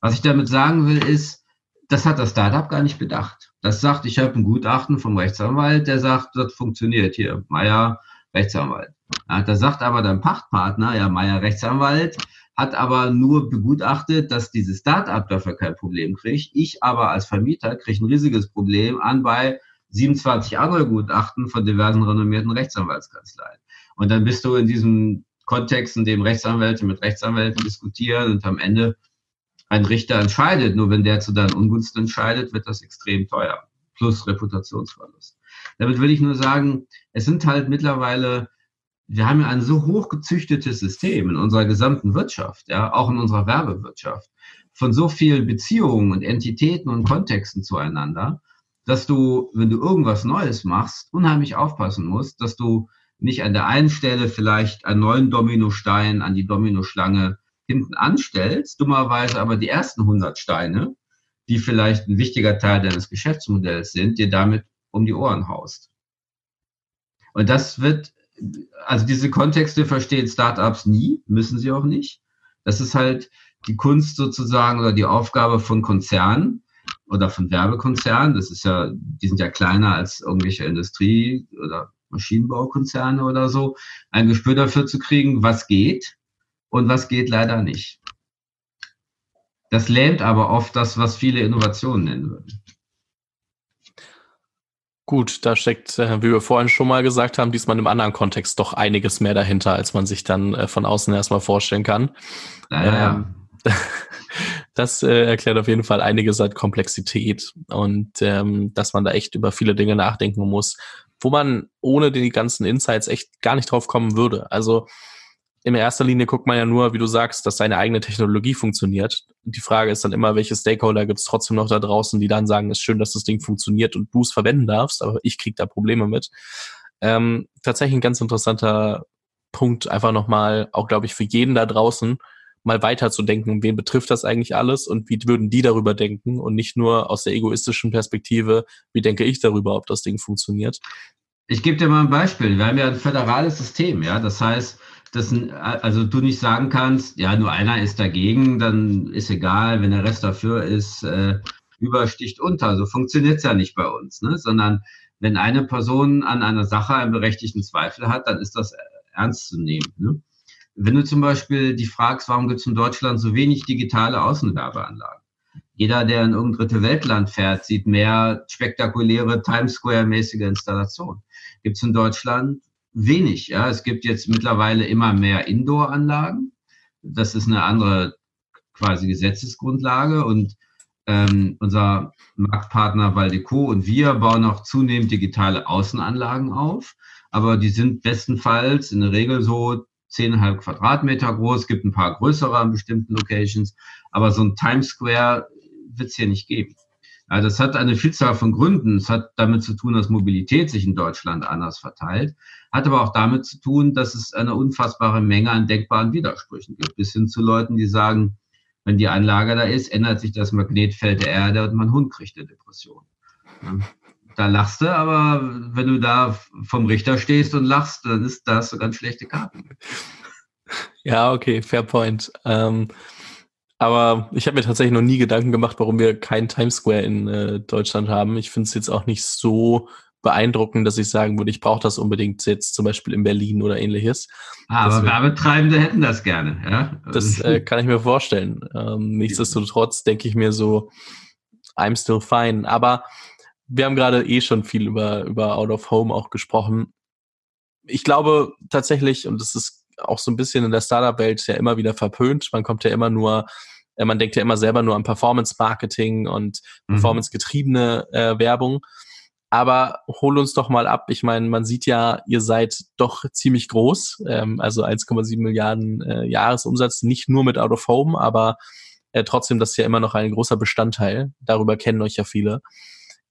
Was ich damit sagen will, ist, das hat das Startup gar nicht bedacht. Das sagt, ich habe ein Gutachten vom Rechtsanwalt, der sagt, das funktioniert hier. Meier, Rechtsanwalt. Ja, da sagt aber dein Pachtpartner, ja, Meier, Rechtsanwalt, hat aber nur begutachtet, dass dieses Start-up dafür kein Problem kriegt. Ich aber als Vermieter kriege ein riesiges Problem an bei 27 andere Gutachten von diversen renommierten Rechtsanwaltskanzleien. Und dann bist du in diesem Kontext, in dem Rechtsanwälte mit Rechtsanwälten diskutieren und am Ende ein Richter entscheidet. Nur wenn der zu deinen Ungunsten entscheidet, wird das extrem teuer. Plus Reputationsverlust. Damit will ich nur sagen, es sind halt mittlerweile, wir haben ja ein so hochgezüchtetes System in unserer gesamten Wirtschaft, ja, auch in unserer Werbewirtschaft, von so vielen Beziehungen und Entitäten und Kontexten zueinander, dass du, wenn du irgendwas Neues machst, unheimlich aufpassen musst, dass du nicht an der einen Stelle vielleicht einen neuen Dominostein an die Dominoschlange hinten anstellst, dummerweise aber die ersten 100 Steine, die vielleicht ein wichtiger Teil deines Geschäftsmodells sind, dir damit um die Ohren haust. Und das wird, also diese Kontexte verstehen Startups nie, müssen sie auch nicht. Das ist halt die Kunst sozusagen oder die Aufgabe von Konzernen oder von Werbekonzernen. Das ist ja, die sind ja kleiner als irgendwelche Industrie- oder Maschinenbaukonzerne oder so, ein Gespür dafür zu kriegen, was geht und was geht leider nicht. Das lähmt aber oft das, was viele Innovationen nennen würden. Gut, da steckt, äh, wie wir vorhin schon mal gesagt haben, diesmal im anderen Kontext doch einiges mehr dahinter, als man sich dann äh, von außen erstmal vorstellen kann. Naja. Ähm, das äh, erklärt auf jeden Fall einiges an Komplexität und ähm, dass man da echt über viele Dinge nachdenken muss, wo man ohne die ganzen Insights echt gar nicht drauf kommen würde. Also in erster Linie guckt man ja nur, wie du sagst, dass deine eigene Technologie funktioniert. Die Frage ist dann immer, welche Stakeholder gibt es trotzdem noch da draußen, die dann sagen, es ist schön, dass das Ding funktioniert und du es verwenden darfst, aber ich krieg da Probleme mit. Ähm, tatsächlich ein ganz interessanter Punkt, einfach nochmal, auch glaube ich, für jeden da draußen, mal weiter zu denken, wen betrifft das eigentlich alles und wie würden die darüber denken und nicht nur aus der egoistischen Perspektive, wie denke ich darüber, ob das Ding funktioniert. Ich gebe dir mal ein Beispiel. Wir haben ja ein föderales System, ja. Das heißt, dass also du nicht sagen kannst, ja, nur einer ist dagegen, dann ist egal, wenn der Rest dafür ist, äh, übersticht unter. So funktioniert es ja nicht bei uns, ne? sondern wenn eine Person an einer Sache einen berechtigten Zweifel hat, dann ist das ernst zu nehmen. Ne? Wenn du zum Beispiel die fragst, warum gibt es in Deutschland so wenig digitale Außenwerbeanlagen? Jeder, der in irgendein dritte Weltland fährt, sieht mehr spektakuläre Times Square-mäßige Installationen. Gibt es in Deutschland wenig. Ja, es gibt jetzt mittlerweile immer mehr Indoor-Anlagen. Das ist eine andere quasi Gesetzesgrundlage und ähm, unser Marktpartner Valdeco und wir bauen auch zunehmend digitale Außenanlagen auf, aber die sind bestenfalls in der Regel so 10,5 Quadratmeter groß, gibt ein paar größere an bestimmten Locations, aber so ein Times Square wird es hier nicht geben. Ja, das hat eine Vielzahl von Gründen. Es hat damit zu tun, dass Mobilität sich in Deutschland anders verteilt, hat aber auch damit zu tun, dass es eine unfassbare Menge an denkbaren Widersprüchen gibt, bis hin zu Leuten, die sagen, wenn die Anlage da ist, ändert sich das Magnetfeld der Erde und mein Hund kriegt eine Depression. Ja, da lachst du, aber wenn du da vom Richter stehst und lachst, dann ist das so ganz schlechte Karten. Ja, okay, fair point. Ähm, aber ich habe mir tatsächlich noch nie Gedanken gemacht, warum wir keinen Times Square in äh, Deutschland haben. Ich finde es jetzt auch nicht so beeindruckend, dass ich sagen würde, ich brauche das unbedingt jetzt zum Beispiel in Berlin oder ähnliches. Ah, aber Werbetreibende hätten das gerne, ja. Das äh, kann ich mir vorstellen. Ähm, nichtsdestotrotz denke ich mir so, I'm still fine. Aber wir haben gerade eh schon viel über, über Out of Home auch gesprochen. Ich glaube tatsächlich, und das ist auch so ein bisschen in der Startup-Welt ja immer wieder verpönt. Man kommt ja immer nur, äh, man denkt ja immer selber nur an Performance-Marketing und mhm. performance-getriebene äh, Werbung. Aber hol uns doch mal ab. Ich meine, man sieht ja, ihr seid doch ziemlich groß, ähm, also 1,7 Milliarden äh, Jahresumsatz, nicht nur mit Out of Home, aber äh, trotzdem, das ist ja immer noch ein großer Bestandteil. Darüber kennen euch ja viele.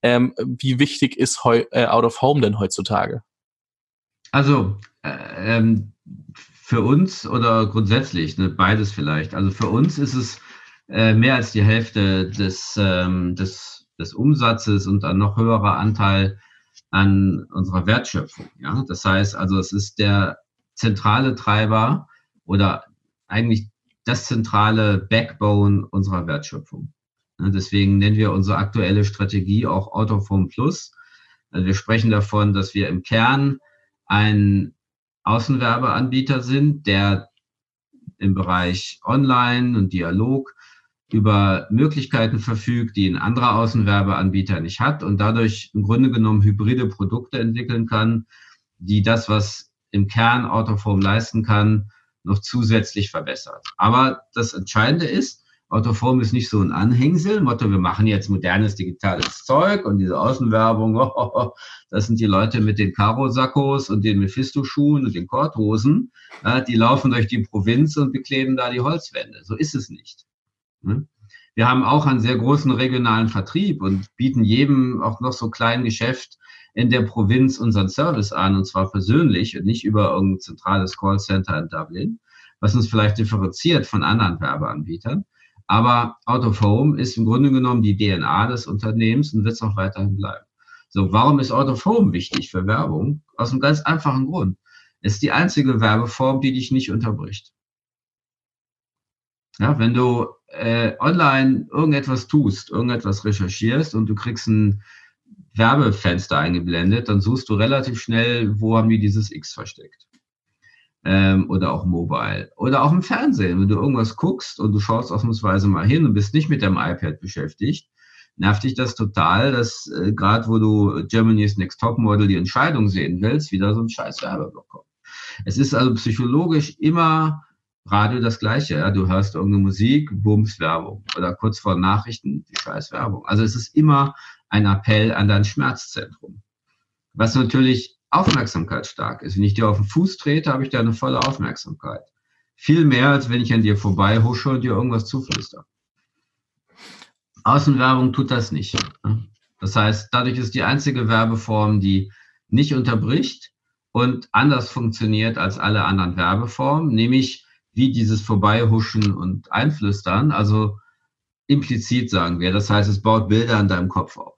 Ähm, wie wichtig ist äh, Out of Home denn heutzutage? Also, äh, ähm, für uns oder grundsätzlich, ne, beides vielleicht. Also für uns ist es äh, mehr als die Hälfte des, ähm, des, des Umsatzes und ein noch höherer Anteil an unserer Wertschöpfung. Ja? Das heißt also, es ist der zentrale Treiber oder eigentlich das zentrale Backbone unserer Wertschöpfung. Deswegen nennen wir unsere aktuelle Strategie auch Autophone Plus. Also wir sprechen davon, dass wir im Kern ein Außenwerbeanbieter sind, der im Bereich Online und Dialog über Möglichkeiten verfügt, die ein anderer Außenwerbeanbieter nicht hat und dadurch im Grunde genommen hybride Produkte entwickeln kann, die das, was im Kern Autoform leisten kann, noch zusätzlich verbessert. Aber das Entscheidende ist, Autoform ist nicht so ein Anhängsel, Motto, wir machen jetzt modernes digitales Zeug und diese Außenwerbung, oh, oh, oh, das sind die Leute mit den Karo-Sakkos und den Mephisto-Schuhen und den Korthosen, ja, die laufen durch die Provinz und bekleben da die Holzwände. So ist es nicht. Ne? Wir haben auch einen sehr großen regionalen Vertrieb und bieten jedem auch noch so kleinen Geschäft in der Provinz unseren Service an, und zwar persönlich und nicht über irgendein zentrales Callcenter in Dublin, was uns vielleicht differenziert von anderen Werbeanbietern. Aber Out of Home ist im Grunde genommen die DNA des Unternehmens und wird es auch weiterhin bleiben. So, warum ist Out of Home wichtig für Werbung? Aus einem ganz einfachen Grund. Es ist die einzige Werbeform, die dich nicht unterbricht. Ja, wenn du äh, online irgendetwas tust, irgendetwas recherchierst und du kriegst ein Werbefenster eingeblendet, dann suchst du relativ schnell, wo haben die dieses X versteckt. Ähm, oder auch mobile. Oder auch im Fernsehen. Wenn du irgendwas guckst und du schaust ausnahmsweise mal hin und bist nicht mit deinem iPad beschäftigt, nervt dich das total, dass äh, gerade wo du Germany's Next Top Model die Entscheidung sehen willst, wieder so ein scheiß Werbeblock kommt. Es ist also psychologisch immer Radio das Gleiche. Ja? Du hörst irgendeine Musik, Bums, Werbung. Oder kurz vor Nachrichten, die scheiß Werbung. Also es ist immer ein Appell an dein Schmerzzentrum. Was natürlich aufmerksamkeitsstark ist. Wenn ich dir auf den Fuß trete, habe ich deine volle Aufmerksamkeit. Viel mehr, als wenn ich an dir vorbei husche und dir irgendwas zuflüster. Außenwerbung tut das nicht. Das heißt, dadurch ist die einzige Werbeform, die nicht unterbricht und anders funktioniert als alle anderen Werbeformen, nämlich wie dieses Vorbeihuschen und Einflüstern, also implizit sagen wir. Das heißt, es baut Bilder in deinem Kopf auf.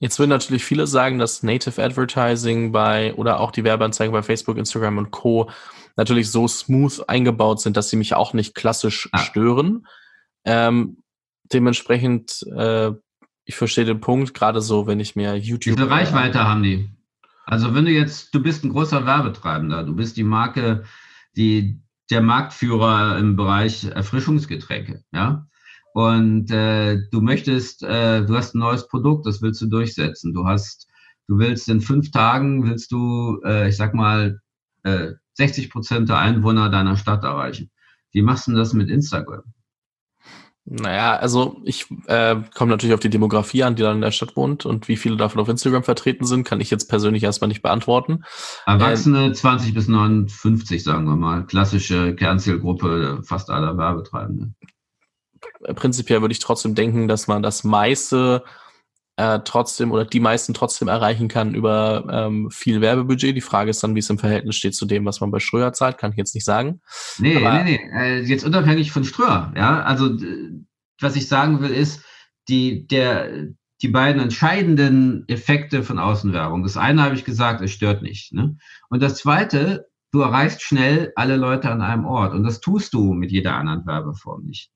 Jetzt würden natürlich viele sagen, dass Native Advertising bei oder auch die Werbeanzeigen bei Facebook, Instagram und Co. natürlich so smooth eingebaut sind, dass sie mich auch nicht klassisch ah. stören. Ähm, dementsprechend, äh, ich verstehe den Punkt, gerade so, wenn ich mir YouTube. Wie viel Reichweite haben die? Also wenn du jetzt, du bist ein großer Werbetreibender, du bist die Marke die, der Marktführer im Bereich Erfrischungsgetränke, ja. Und äh, du möchtest, äh, du hast ein neues Produkt, das willst du durchsetzen. Du hast, du willst in fünf Tagen willst du, äh, ich sag mal, äh, 60 Prozent der Einwohner deiner Stadt erreichen. Wie machst du das mit Instagram? Naja, also ich äh, komme natürlich auf die Demografie an, die dann in der Stadt wohnt und wie viele davon auf Instagram vertreten sind, kann ich jetzt persönlich erstmal nicht beantworten. Erwachsene äh, 20 bis 59, sagen wir mal, klassische Kernzielgruppe fast aller Werbetreibenden. Prinzipiell würde ich trotzdem denken, dass man das meiste äh, trotzdem oder die meisten trotzdem erreichen kann über ähm, viel Werbebudget. Die Frage ist dann, wie es im Verhältnis steht zu dem, was man bei Ströer zahlt, kann ich jetzt nicht sagen. Nee, Aber, nee, nee. Äh, jetzt unabhängig von Ströer, ja. Also was ich sagen will, ist, die, der, die beiden entscheidenden Effekte von Außenwerbung. Das eine habe ich gesagt, es stört nicht. Ne? Und das zweite, du erreichst schnell alle Leute an einem Ort. Und das tust du mit jeder anderen Werbeform nicht.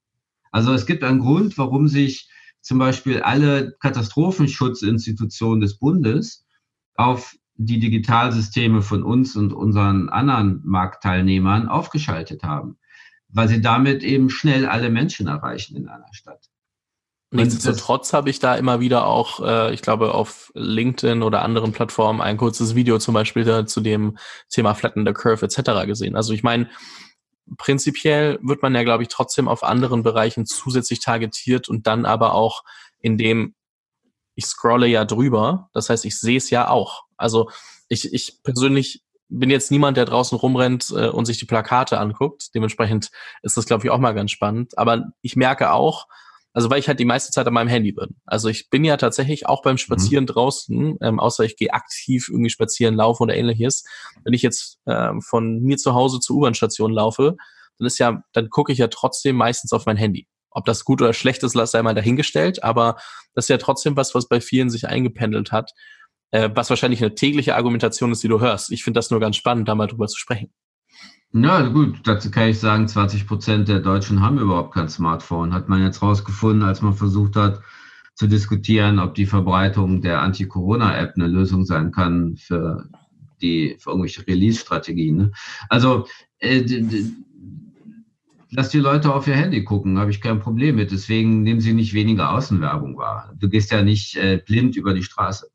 Also es gibt einen Grund, warum sich zum Beispiel alle Katastrophenschutzinstitutionen des Bundes auf die Digitalsysteme von uns und unseren anderen Marktteilnehmern aufgeschaltet haben, weil sie damit eben schnell alle Menschen erreichen in einer Stadt. Nichtsdestotrotz habe ich da immer wieder auch, äh, ich glaube, auf LinkedIn oder anderen Plattformen ein kurzes Video zum Beispiel zu dem Thema Flatten the Curve etc. gesehen. Also ich meine, prinzipiell wird man ja, glaube ich, trotzdem auf anderen Bereichen zusätzlich targetiert und dann aber auch in dem, ich scrolle ja drüber, das heißt, ich sehe es ja auch. Also ich, ich persönlich bin jetzt niemand, der draußen rumrennt äh, und sich die Plakate anguckt. Dementsprechend ist das, glaube ich, auch mal ganz spannend. Aber ich merke auch, also weil ich halt die meiste Zeit an meinem Handy bin. Also ich bin ja tatsächlich auch beim Spazieren mhm. draußen, ähm, außer ich gehe aktiv irgendwie spazieren, laufe oder ähnliches. Wenn ich jetzt ähm, von mir zu Hause zur U-Bahn-Station laufe, dann ist ja, dann gucke ich ja trotzdem meistens auf mein Handy. Ob das gut oder schlecht ist, lass einmal dahingestellt, aber das ist ja trotzdem was, was bei vielen sich eingependelt hat, äh, was wahrscheinlich eine tägliche Argumentation ist, die du hörst. Ich finde das nur ganz spannend, da mal drüber zu sprechen. Na gut, dazu kann ich sagen, 20 Prozent der Deutschen haben überhaupt kein Smartphone. Hat man jetzt rausgefunden, als man versucht hat zu diskutieren, ob die Verbreitung der Anti-Corona-App eine Lösung sein kann für die, für irgendwelche Release-Strategien. Ne? Also, äh, lass die Leute auf ihr Handy gucken, habe ich kein Problem mit. Deswegen nehmen sie nicht weniger Außenwerbung wahr. Du gehst ja nicht äh, blind über die Straße.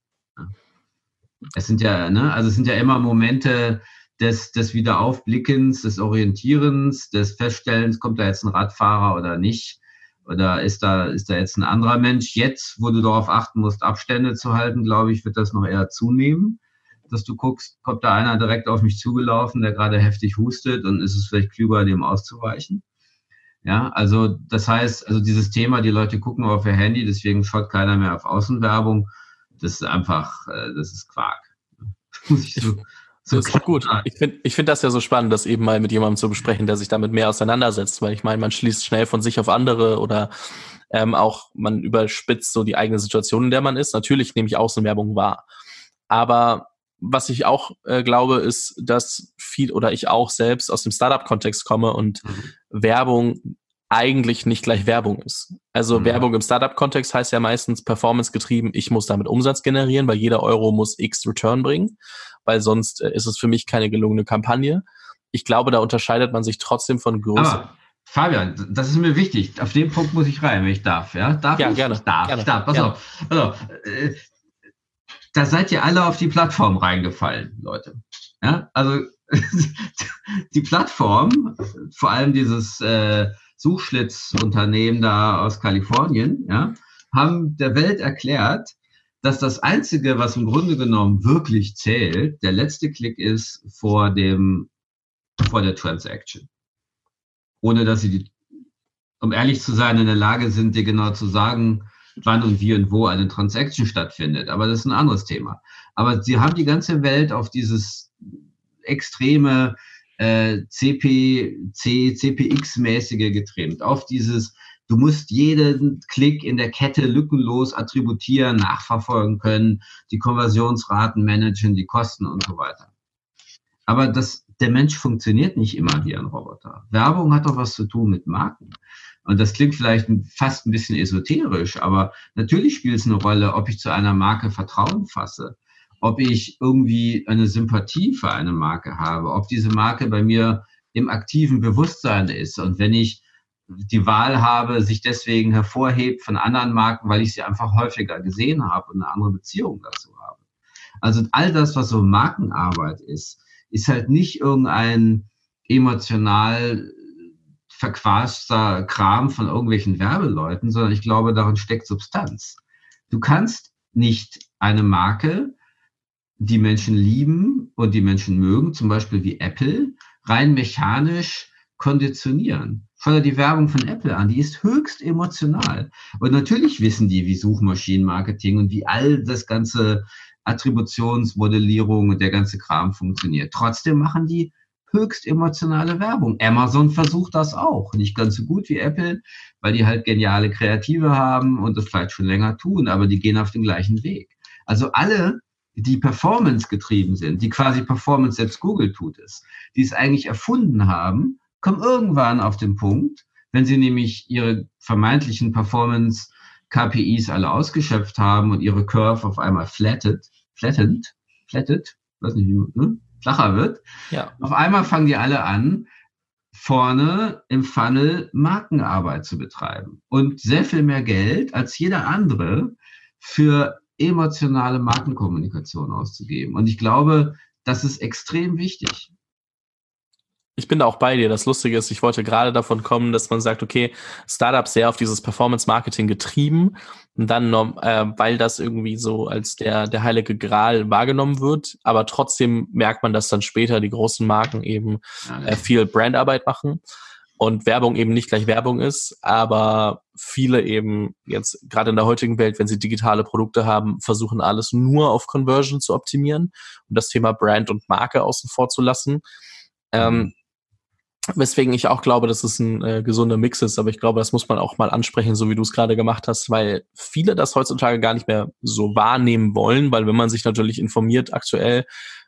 Es sind ja, ne, also es sind ja immer Momente des, des Wiederaufblickens, des Orientierens, des Feststellens, kommt da jetzt ein Radfahrer oder nicht? Oder ist da, ist da jetzt ein anderer Mensch? Jetzt, wo du darauf achten musst, Abstände zu halten, glaube ich, wird das noch eher zunehmen dass du guckst, kommt da einer direkt auf mich zugelaufen, der gerade heftig hustet und ist es vielleicht klüger, dem auszuweichen. Ja, also das heißt, also dieses Thema, die Leute gucken auf ihr Handy, deswegen schaut keiner mehr auf Außenwerbung. Das ist einfach, äh, das ist Quark. Muss ich so, so das ist gut. Ich finde ich finde das ja so spannend, das eben mal mit jemandem zu besprechen, der sich damit mehr auseinandersetzt, weil ich meine, man schließt schnell von sich auf andere oder ähm, auch man überspitzt so die eigene Situation, in der man ist. Natürlich nehme ich Außenwerbung wahr. Aber was ich auch äh, glaube, ist, dass viel oder ich auch selbst aus dem Startup-Kontext komme und mhm. Werbung eigentlich nicht gleich Werbung ist. Also mhm. Werbung im Startup-Kontext heißt ja meistens Performance getrieben, ich muss damit Umsatz generieren, weil jeder Euro muss X Return bringen, weil sonst äh, ist es für mich keine gelungene Kampagne. Ich glaube, da unterscheidet man sich trotzdem von größeren. Fabian, das ist mir wichtig. Auf den Punkt muss ich rein, wenn ich darf. Ja, darf ja, ich? gerne. darf, gerne, darf. Pass gerne. auf. Auf. Äh, da seid ihr alle auf die Plattform reingefallen, Leute. Ja, also die Plattform, vor allem dieses äh, Suchschlitzunternehmen da aus Kalifornien, ja, haben der Welt erklärt, dass das Einzige, was im Grunde genommen wirklich zählt, der letzte Klick ist vor dem, vor der Transaction. Ohne dass sie die, um ehrlich zu sein, in der Lage sind, dir genau zu sagen, wann und wie und wo eine Transaction stattfindet. Aber das ist ein anderes Thema. Aber sie haben die ganze Welt auf dieses extreme äh, CPC, CPX-mäßige getrimmt, auf dieses, du musst jeden Klick in der Kette lückenlos attributieren, nachverfolgen können, die Konversionsraten managen, die Kosten und so weiter. Aber das, der Mensch funktioniert nicht immer wie ein Roboter. Werbung hat doch was zu tun mit Marken. Und das klingt vielleicht fast ein bisschen esoterisch, aber natürlich spielt es eine Rolle, ob ich zu einer Marke Vertrauen fasse, ob ich irgendwie eine Sympathie für eine Marke habe, ob diese Marke bei mir im aktiven Bewusstsein ist. Und wenn ich die Wahl habe, sich deswegen hervorhebt von anderen Marken, weil ich sie einfach häufiger gesehen habe und eine andere Beziehung dazu habe. Also all das, was so Markenarbeit ist, ist halt nicht irgendein emotional verquaster Kram von irgendwelchen Werbeleuten, sondern ich glaube, darin steckt Substanz. Du kannst nicht eine Marke, die Menschen lieben und die Menschen mögen, zum Beispiel wie Apple, rein mechanisch konditionieren. Schau dir die Werbung von Apple an, die ist höchst emotional. Und natürlich wissen die, wie Suchmaschinenmarketing und wie all das ganze Attributionsmodellierung und der ganze Kram funktioniert. Trotzdem machen die höchst emotionale Werbung. Amazon versucht das auch. Nicht ganz so gut wie Apple, weil die halt geniale Kreative haben und das vielleicht schon länger tun, aber die gehen auf den gleichen Weg. Also alle, die Performance getrieben sind, die quasi Performance selbst Google tut es, die es eigentlich erfunden haben, kommen irgendwann auf den Punkt, wenn sie nämlich ihre vermeintlichen Performance KPIs alle ausgeschöpft haben und ihre Curve auf einmal flattet, flattened, flattet, weiß nicht, ne? flacher wird. Ja. Auf einmal fangen die alle an, vorne im Funnel Markenarbeit zu betreiben und sehr viel mehr Geld als jeder andere für emotionale Markenkommunikation auszugeben. Und ich glaube, das ist extrem wichtig. Ich bin da auch bei dir. Das Lustige ist, ich wollte gerade davon kommen, dass man sagt, okay, Startups sehr auf dieses Performance-Marketing getrieben und dann, äh, weil das irgendwie so als der, der heilige Gral wahrgenommen wird, aber trotzdem merkt man, dass dann später die großen Marken eben äh, viel Brandarbeit machen und Werbung eben nicht gleich Werbung ist, aber viele eben jetzt gerade in der heutigen Welt, wenn sie digitale Produkte haben, versuchen alles nur auf Conversion zu optimieren und das Thema Brand und Marke außen vor zu lassen. Ähm, mhm. Weswegen ich auch glaube, dass es ein äh, gesunder Mix ist, aber ich glaube, das muss man auch mal ansprechen, so wie du es gerade gemacht hast, weil viele das heutzutage gar nicht mehr so wahrnehmen wollen, weil wenn man sich natürlich informiert aktuell,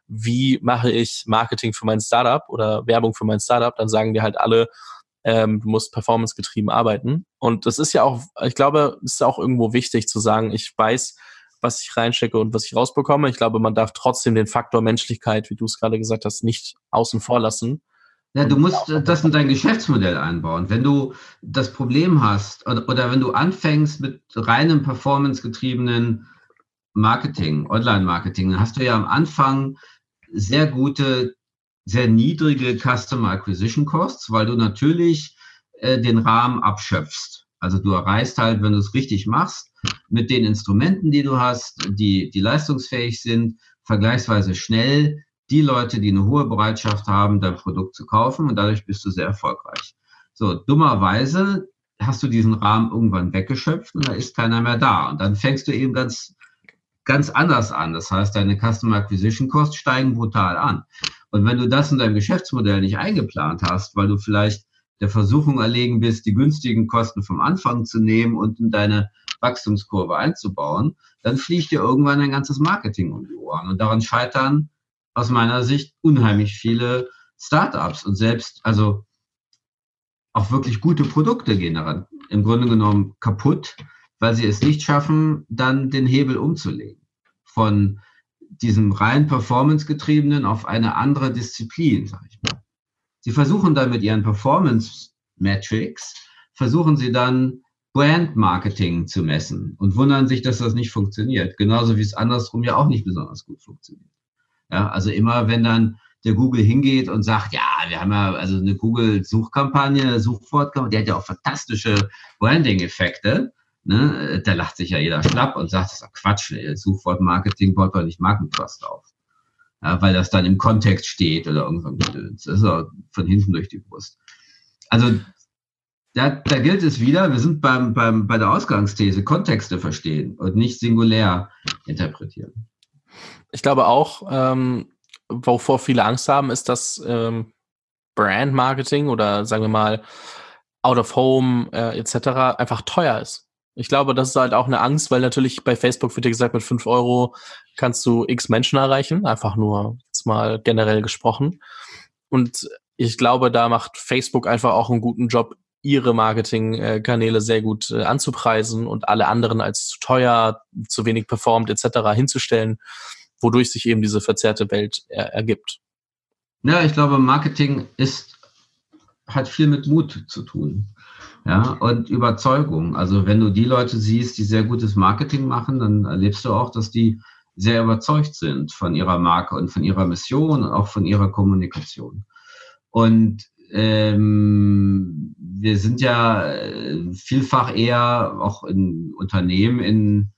wie mache ich Marketing für mein Startup oder Werbung für mein Startup, dann sagen dir halt alle, ähm, du musst performancegetrieben arbeiten. Und das ist ja auch, ich glaube, es ist auch irgendwo wichtig zu sagen, ich weiß, was ich reinstecke und was ich rausbekomme. Ich glaube, man darf trotzdem den Faktor Menschlichkeit, wie du es gerade gesagt hast, nicht außen vor lassen. Ja, du musst das in dein Geschäftsmodell einbauen. Wenn du das Problem hast oder, oder wenn du anfängst mit reinem performancegetriebenen Marketing, Online-Marketing, dann hast du ja am Anfang sehr gute, sehr niedrige Customer Acquisition Costs, weil du natürlich äh, den Rahmen abschöpfst. Also du erreichst halt, wenn du es richtig machst, mit den Instrumenten, die du hast, die, die leistungsfähig sind, vergleichsweise schnell die Leute, die eine hohe Bereitschaft haben, dein Produkt zu kaufen und dadurch bist du sehr erfolgreich. So, dummerweise hast du diesen Rahmen irgendwann weggeschöpft und da ist keiner mehr da. Und dann fängst du eben ganz, ganz anders an. Das heißt, deine Customer Acquisition Costs steigen brutal an. Und wenn du das in deinem Geschäftsmodell nicht eingeplant hast, weil du vielleicht der Versuchung erlegen bist, die günstigen Kosten vom Anfang zu nehmen und in deine Wachstumskurve einzubauen, dann fliegt dir irgendwann ein ganzes Marketing um die Ohren. Und daran scheitern aus meiner Sicht unheimlich viele Startups und selbst, also auch wirklich gute Produkte gehen daran im Grunde genommen kaputt, weil sie es nicht schaffen, dann den Hebel umzulegen. Von diesem rein performance-getriebenen auf eine andere Disziplin, sage ich mal. Sie versuchen dann mit ihren Performance-Metrics, versuchen sie dann Brand-Marketing zu messen und wundern sich, dass das nicht funktioniert. Genauso wie es andersrum ja auch nicht besonders gut funktioniert. Ja, also immer wenn dann der Google hingeht und sagt, ja, wir haben ja also eine Google-Suchkampagne, Suchwortkampagne, die hat ja auch fantastische Branding-Effekte. Ne? Da lacht sich ja jeder schlapp und sagt, das ist doch Quatsch, Suchwortmarketing baut doch nicht Markentrust auf. Ja, weil das dann im Kontext steht oder irgendwann gedöns. Das ist auch von hinten durch die Brust. Also da, da gilt es wieder, wir sind beim, beim, bei der Ausgangsthese, Kontexte verstehen und nicht singulär interpretieren. Ich glaube auch, ähm, wovor viele Angst haben, ist, dass ähm, Brand Marketing oder sagen wir mal Out of Home äh, etc. einfach teuer ist. Ich glaube, das ist halt auch eine Angst, weil natürlich bei Facebook wird dir gesagt, mit 5 Euro kannst du x Menschen erreichen, einfach nur jetzt mal generell gesprochen. Und ich glaube, da macht Facebook einfach auch einen guten Job, ihre Marketingkanäle sehr gut äh, anzupreisen und alle anderen als zu teuer, zu wenig performt etc. hinzustellen, wodurch sich eben diese verzerrte Welt er ergibt. Ja, ich glaube, Marketing ist, hat viel mit Mut zu tun. Ja, und Überzeugung. Also wenn du die Leute siehst, die sehr gutes Marketing machen, dann erlebst du auch, dass die sehr überzeugt sind von ihrer Marke und von ihrer Mission und auch von ihrer Kommunikation. Und ähm, wir sind ja äh, vielfach eher auch in Unternehmen in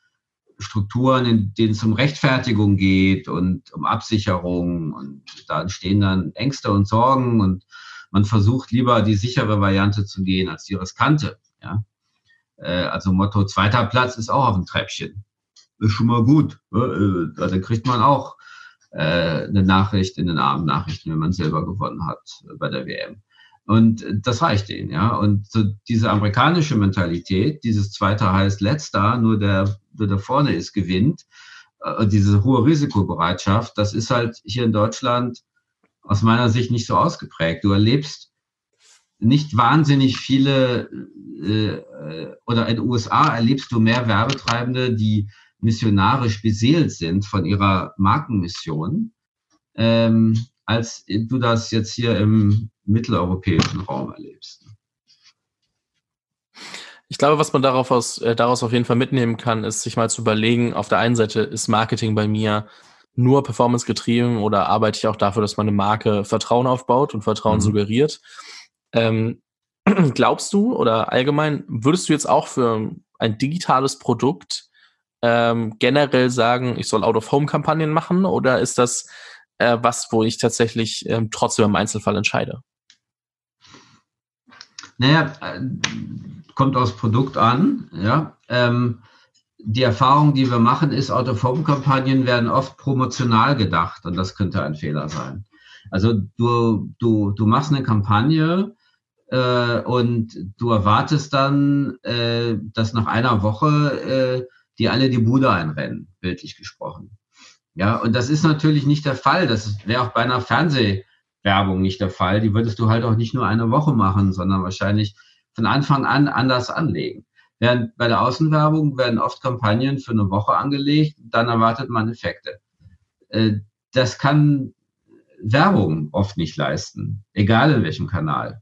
Strukturen, in denen es um Rechtfertigung geht und um Absicherung und da entstehen dann Ängste und Sorgen und man versucht lieber die sichere Variante zu gehen als die riskante. Ja? Äh, also Motto zweiter Platz ist auch auf dem Treppchen. Ist schon mal gut. Äh, dann kriegt man auch äh, eine Nachricht in den Abendnachrichten, wenn man selber gewonnen hat bei der WM. Und das reicht denen, ja. Und so diese amerikanische Mentalität, dieses zweite heißt letzter, nur der, der da vorne ist, gewinnt, äh, diese hohe Risikobereitschaft, das ist halt hier in Deutschland aus meiner Sicht nicht so ausgeprägt. Du erlebst nicht wahnsinnig viele, äh, oder in den USA erlebst du mehr Werbetreibende, die missionarisch beseelt sind von ihrer Markenmission, ähm, als du das jetzt hier im mitteleuropäischen Raum erlebst. Ich glaube, was man darauf aus, äh, daraus auf jeden Fall mitnehmen kann, ist sich mal zu überlegen, auf der einen Seite ist Marketing bei mir nur Performance getrieben oder arbeite ich auch dafür, dass meine Marke Vertrauen aufbaut und Vertrauen mhm. suggeriert? Ähm, glaubst du oder allgemein würdest du jetzt auch für ein digitales Produkt ähm, generell sagen, ich soll Out-of-Home-Kampagnen machen oder ist das äh, was, wo ich tatsächlich ähm, trotzdem im Einzelfall entscheide? Naja, äh, kommt aufs Produkt an, ja. Ähm, die Erfahrung, die wir machen, ist, Out-of-Home-Kampagnen werden oft promotional gedacht und das könnte ein Fehler sein. Also du, du, du machst eine Kampagne äh, und du erwartest dann, äh, dass nach einer Woche äh, die alle die Bude einrennen, bildlich gesprochen. Ja, und das ist natürlich nicht der Fall. Das wäre auch bei einer Fernsehwerbung nicht der Fall. Die würdest du halt auch nicht nur eine Woche machen, sondern wahrscheinlich von Anfang an anders anlegen. Während bei der Außenwerbung werden oft Kampagnen für eine Woche angelegt, dann erwartet man Effekte. Äh, das kann Werbung oft nicht leisten, egal in welchem Kanal.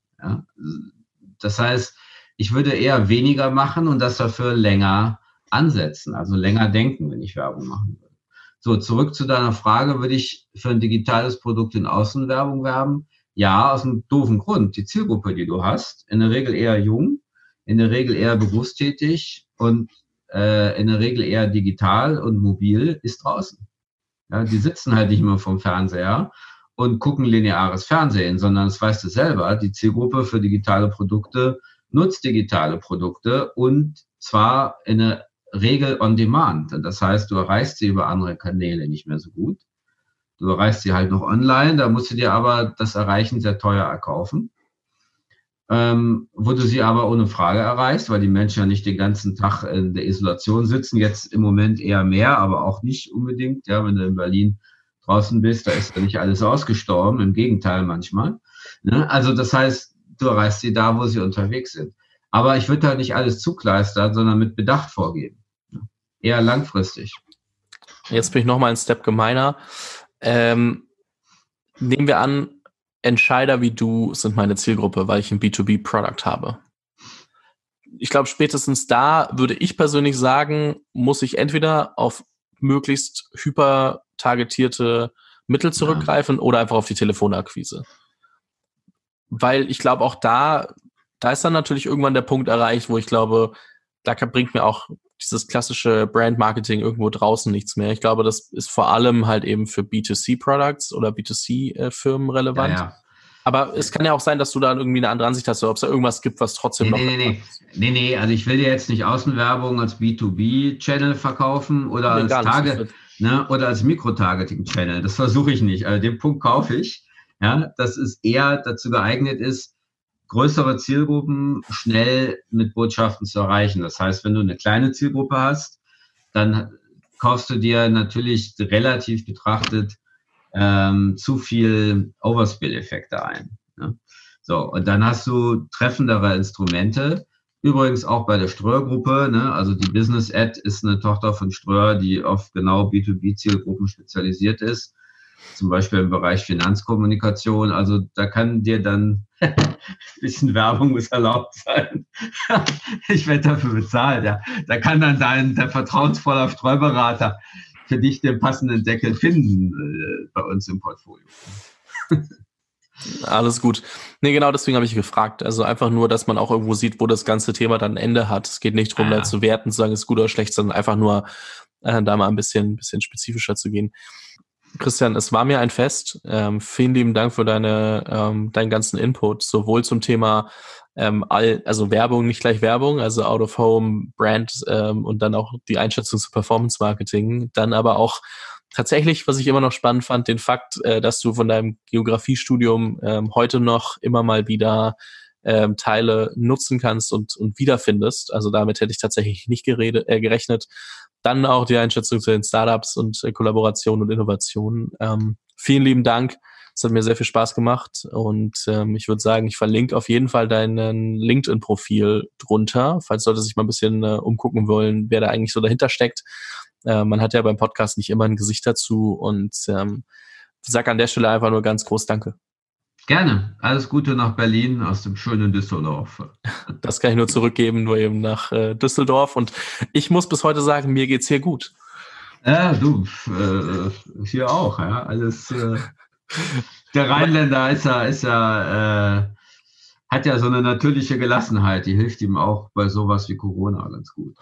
Das heißt, ich würde eher weniger machen und das dafür länger ansetzen, also länger denken, wenn ich Werbung machen würde. So, zurück zu deiner Frage, würde ich für ein digitales Produkt in Außenwerbung werben? Ja, aus einem doofen Grund. Die Zielgruppe, die du hast, in der Regel eher jung, in der Regel eher berufstätig und äh, in der Regel eher digital und mobil, ist draußen. Ja, die sitzen halt nicht mehr vom Fernseher und gucken lineares Fernsehen, sondern das weißt du selber, die Zielgruppe für digitale Produkte nutzt digitale Produkte und zwar in der Regel on demand. Das heißt, du erreichst sie über andere Kanäle nicht mehr so gut. Du erreichst sie halt noch online, da musst du dir aber das Erreichen sehr teuer erkaufen ähm, wo du sie aber ohne Frage erreichst, weil die Menschen ja nicht den ganzen Tag in der Isolation sitzen. Jetzt im Moment eher mehr, aber auch nicht unbedingt. Ja, wenn du in Berlin draußen bist, da ist ja nicht alles ausgestorben, im Gegenteil manchmal. Ne? Also das heißt, du erreichst sie da, wo sie unterwegs sind. Aber ich würde halt nicht alles zukleistern, sondern mit Bedacht vorgehen. Eher langfristig. Jetzt bin ich nochmal ein Step gemeiner. Ähm, nehmen wir an, Entscheider wie du sind meine Zielgruppe, weil ich ein B2B-Product habe. Ich glaube, spätestens da würde ich persönlich sagen, muss ich entweder auf möglichst hyper targetierte Mittel zurückgreifen ja. oder einfach auf die Telefonakquise. Weil ich glaube, auch da, da ist dann natürlich irgendwann der Punkt erreicht, wo ich glaube, da bringt mir auch dieses klassische Brand Marketing irgendwo draußen nichts mehr. Ich glaube, das ist vor allem halt eben für B2C-Products oder B2C-Firmen äh, relevant. Ja, ja. Aber es kann ja auch sein, dass du da irgendwie eine andere Ansicht hast, oder ob es da irgendwas gibt, was trotzdem nee, noch. Nee, nee, nee, nee, also ich will dir jetzt nicht Außenwerbung als B2B-Channel verkaufen oder nee, als Tage, ne, oder als Mikrotargeting-Channel. Das versuche ich nicht. Also den Punkt kaufe ich. Ja, dass es eher dazu geeignet ist, größere Zielgruppen schnell mit Botschaften zu erreichen. Das heißt, wenn du eine kleine Zielgruppe hast, dann kaufst du dir natürlich relativ betrachtet ähm, zu viel Overspill-Effekte ein. Ne? So, und dann hast du treffendere Instrumente. Übrigens auch bei der Ströer-Gruppe, ne? also die Business Ad ist eine Tochter von Ströer, die auf genau B2B-Zielgruppen spezialisiert ist zum Beispiel im Bereich Finanzkommunikation. Also da kann dir dann ein bisschen Werbung muss erlaubt sein. ich werde dafür bezahlt, ja. Da kann dann dein der vertrauensvolle Streuberater für dich den passenden Deckel finden äh, bei uns im Portfolio. Alles gut. Nee, genau deswegen habe ich gefragt. Also einfach nur, dass man auch irgendwo sieht, wo das ganze Thema dann ein Ende hat. Es geht nicht darum, ah, da zu werten, zu sagen, ist gut oder schlecht, sondern einfach nur äh, da mal ein bisschen, bisschen spezifischer zu gehen. Christian, es war mir ein Fest. Ähm, vielen lieben Dank für deine, ähm, deinen ganzen Input, sowohl zum Thema ähm, all, also Werbung, nicht gleich Werbung, also Out of Home, Brand ähm, und dann auch die Einschätzung zu Performance Marketing, dann aber auch tatsächlich, was ich immer noch spannend fand, den Fakt, äh, dass du von deinem Geografiestudium ähm, heute noch immer mal wieder ähm, Teile nutzen kannst und, und wiederfindest. Also damit hätte ich tatsächlich nicht gerede, äh, gerechnet. Dann auch die Einschätzung zu den Startups und äh, Kollaboration und Innovationen. Ähm, vielen lieben Dank. Es hat mir sehr viel Spaß gemacht und ähm, ich würde sagen, ich verlinke auf jeden Fall deinen LinkedIn-Profil drunter, falls Leute sich mal ein bisschen äh, umgucken wollen, wer da eigentlich so dahinter steckt. Äh, man hat ja beim Podcast nicht immer ein Gesicht dazu und ähm, sag an der Stelle einfach nur ganz groß Danke. Gerne. Alles Gute nach Berlin aus dem schönen Düsseldorf. Das kann ich nur zurückgeben, nur eben nach äh, Düsseldorf. Und ich muss bis heute sagen, mir geht's hier gut. Ja, du, äh, hier auch, ja. Alles. Äh, der Rheinländer ist ja, ist ja, äh, hat ja so eine natürliche Gelassenheit, die hilft ihm auch bei sowas wie Corona ganz gut.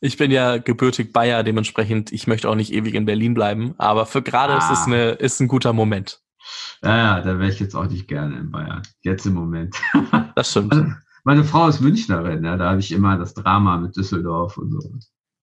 Ich bin ja gebürtig Bayer, dementsprechend, ich möchte auch nicht ewig in Berlin bleiben, aber für gerade ah. ist es eine, ist ein guter Moment. Ja, da wäre ich jetzt auch nicht gerne in Bayern. Jetzt im Moment. Das stimmt. Meine, meine Frau ist Münchnerin, ja, da habe ich immer das Drama mit Düsseldorf und so.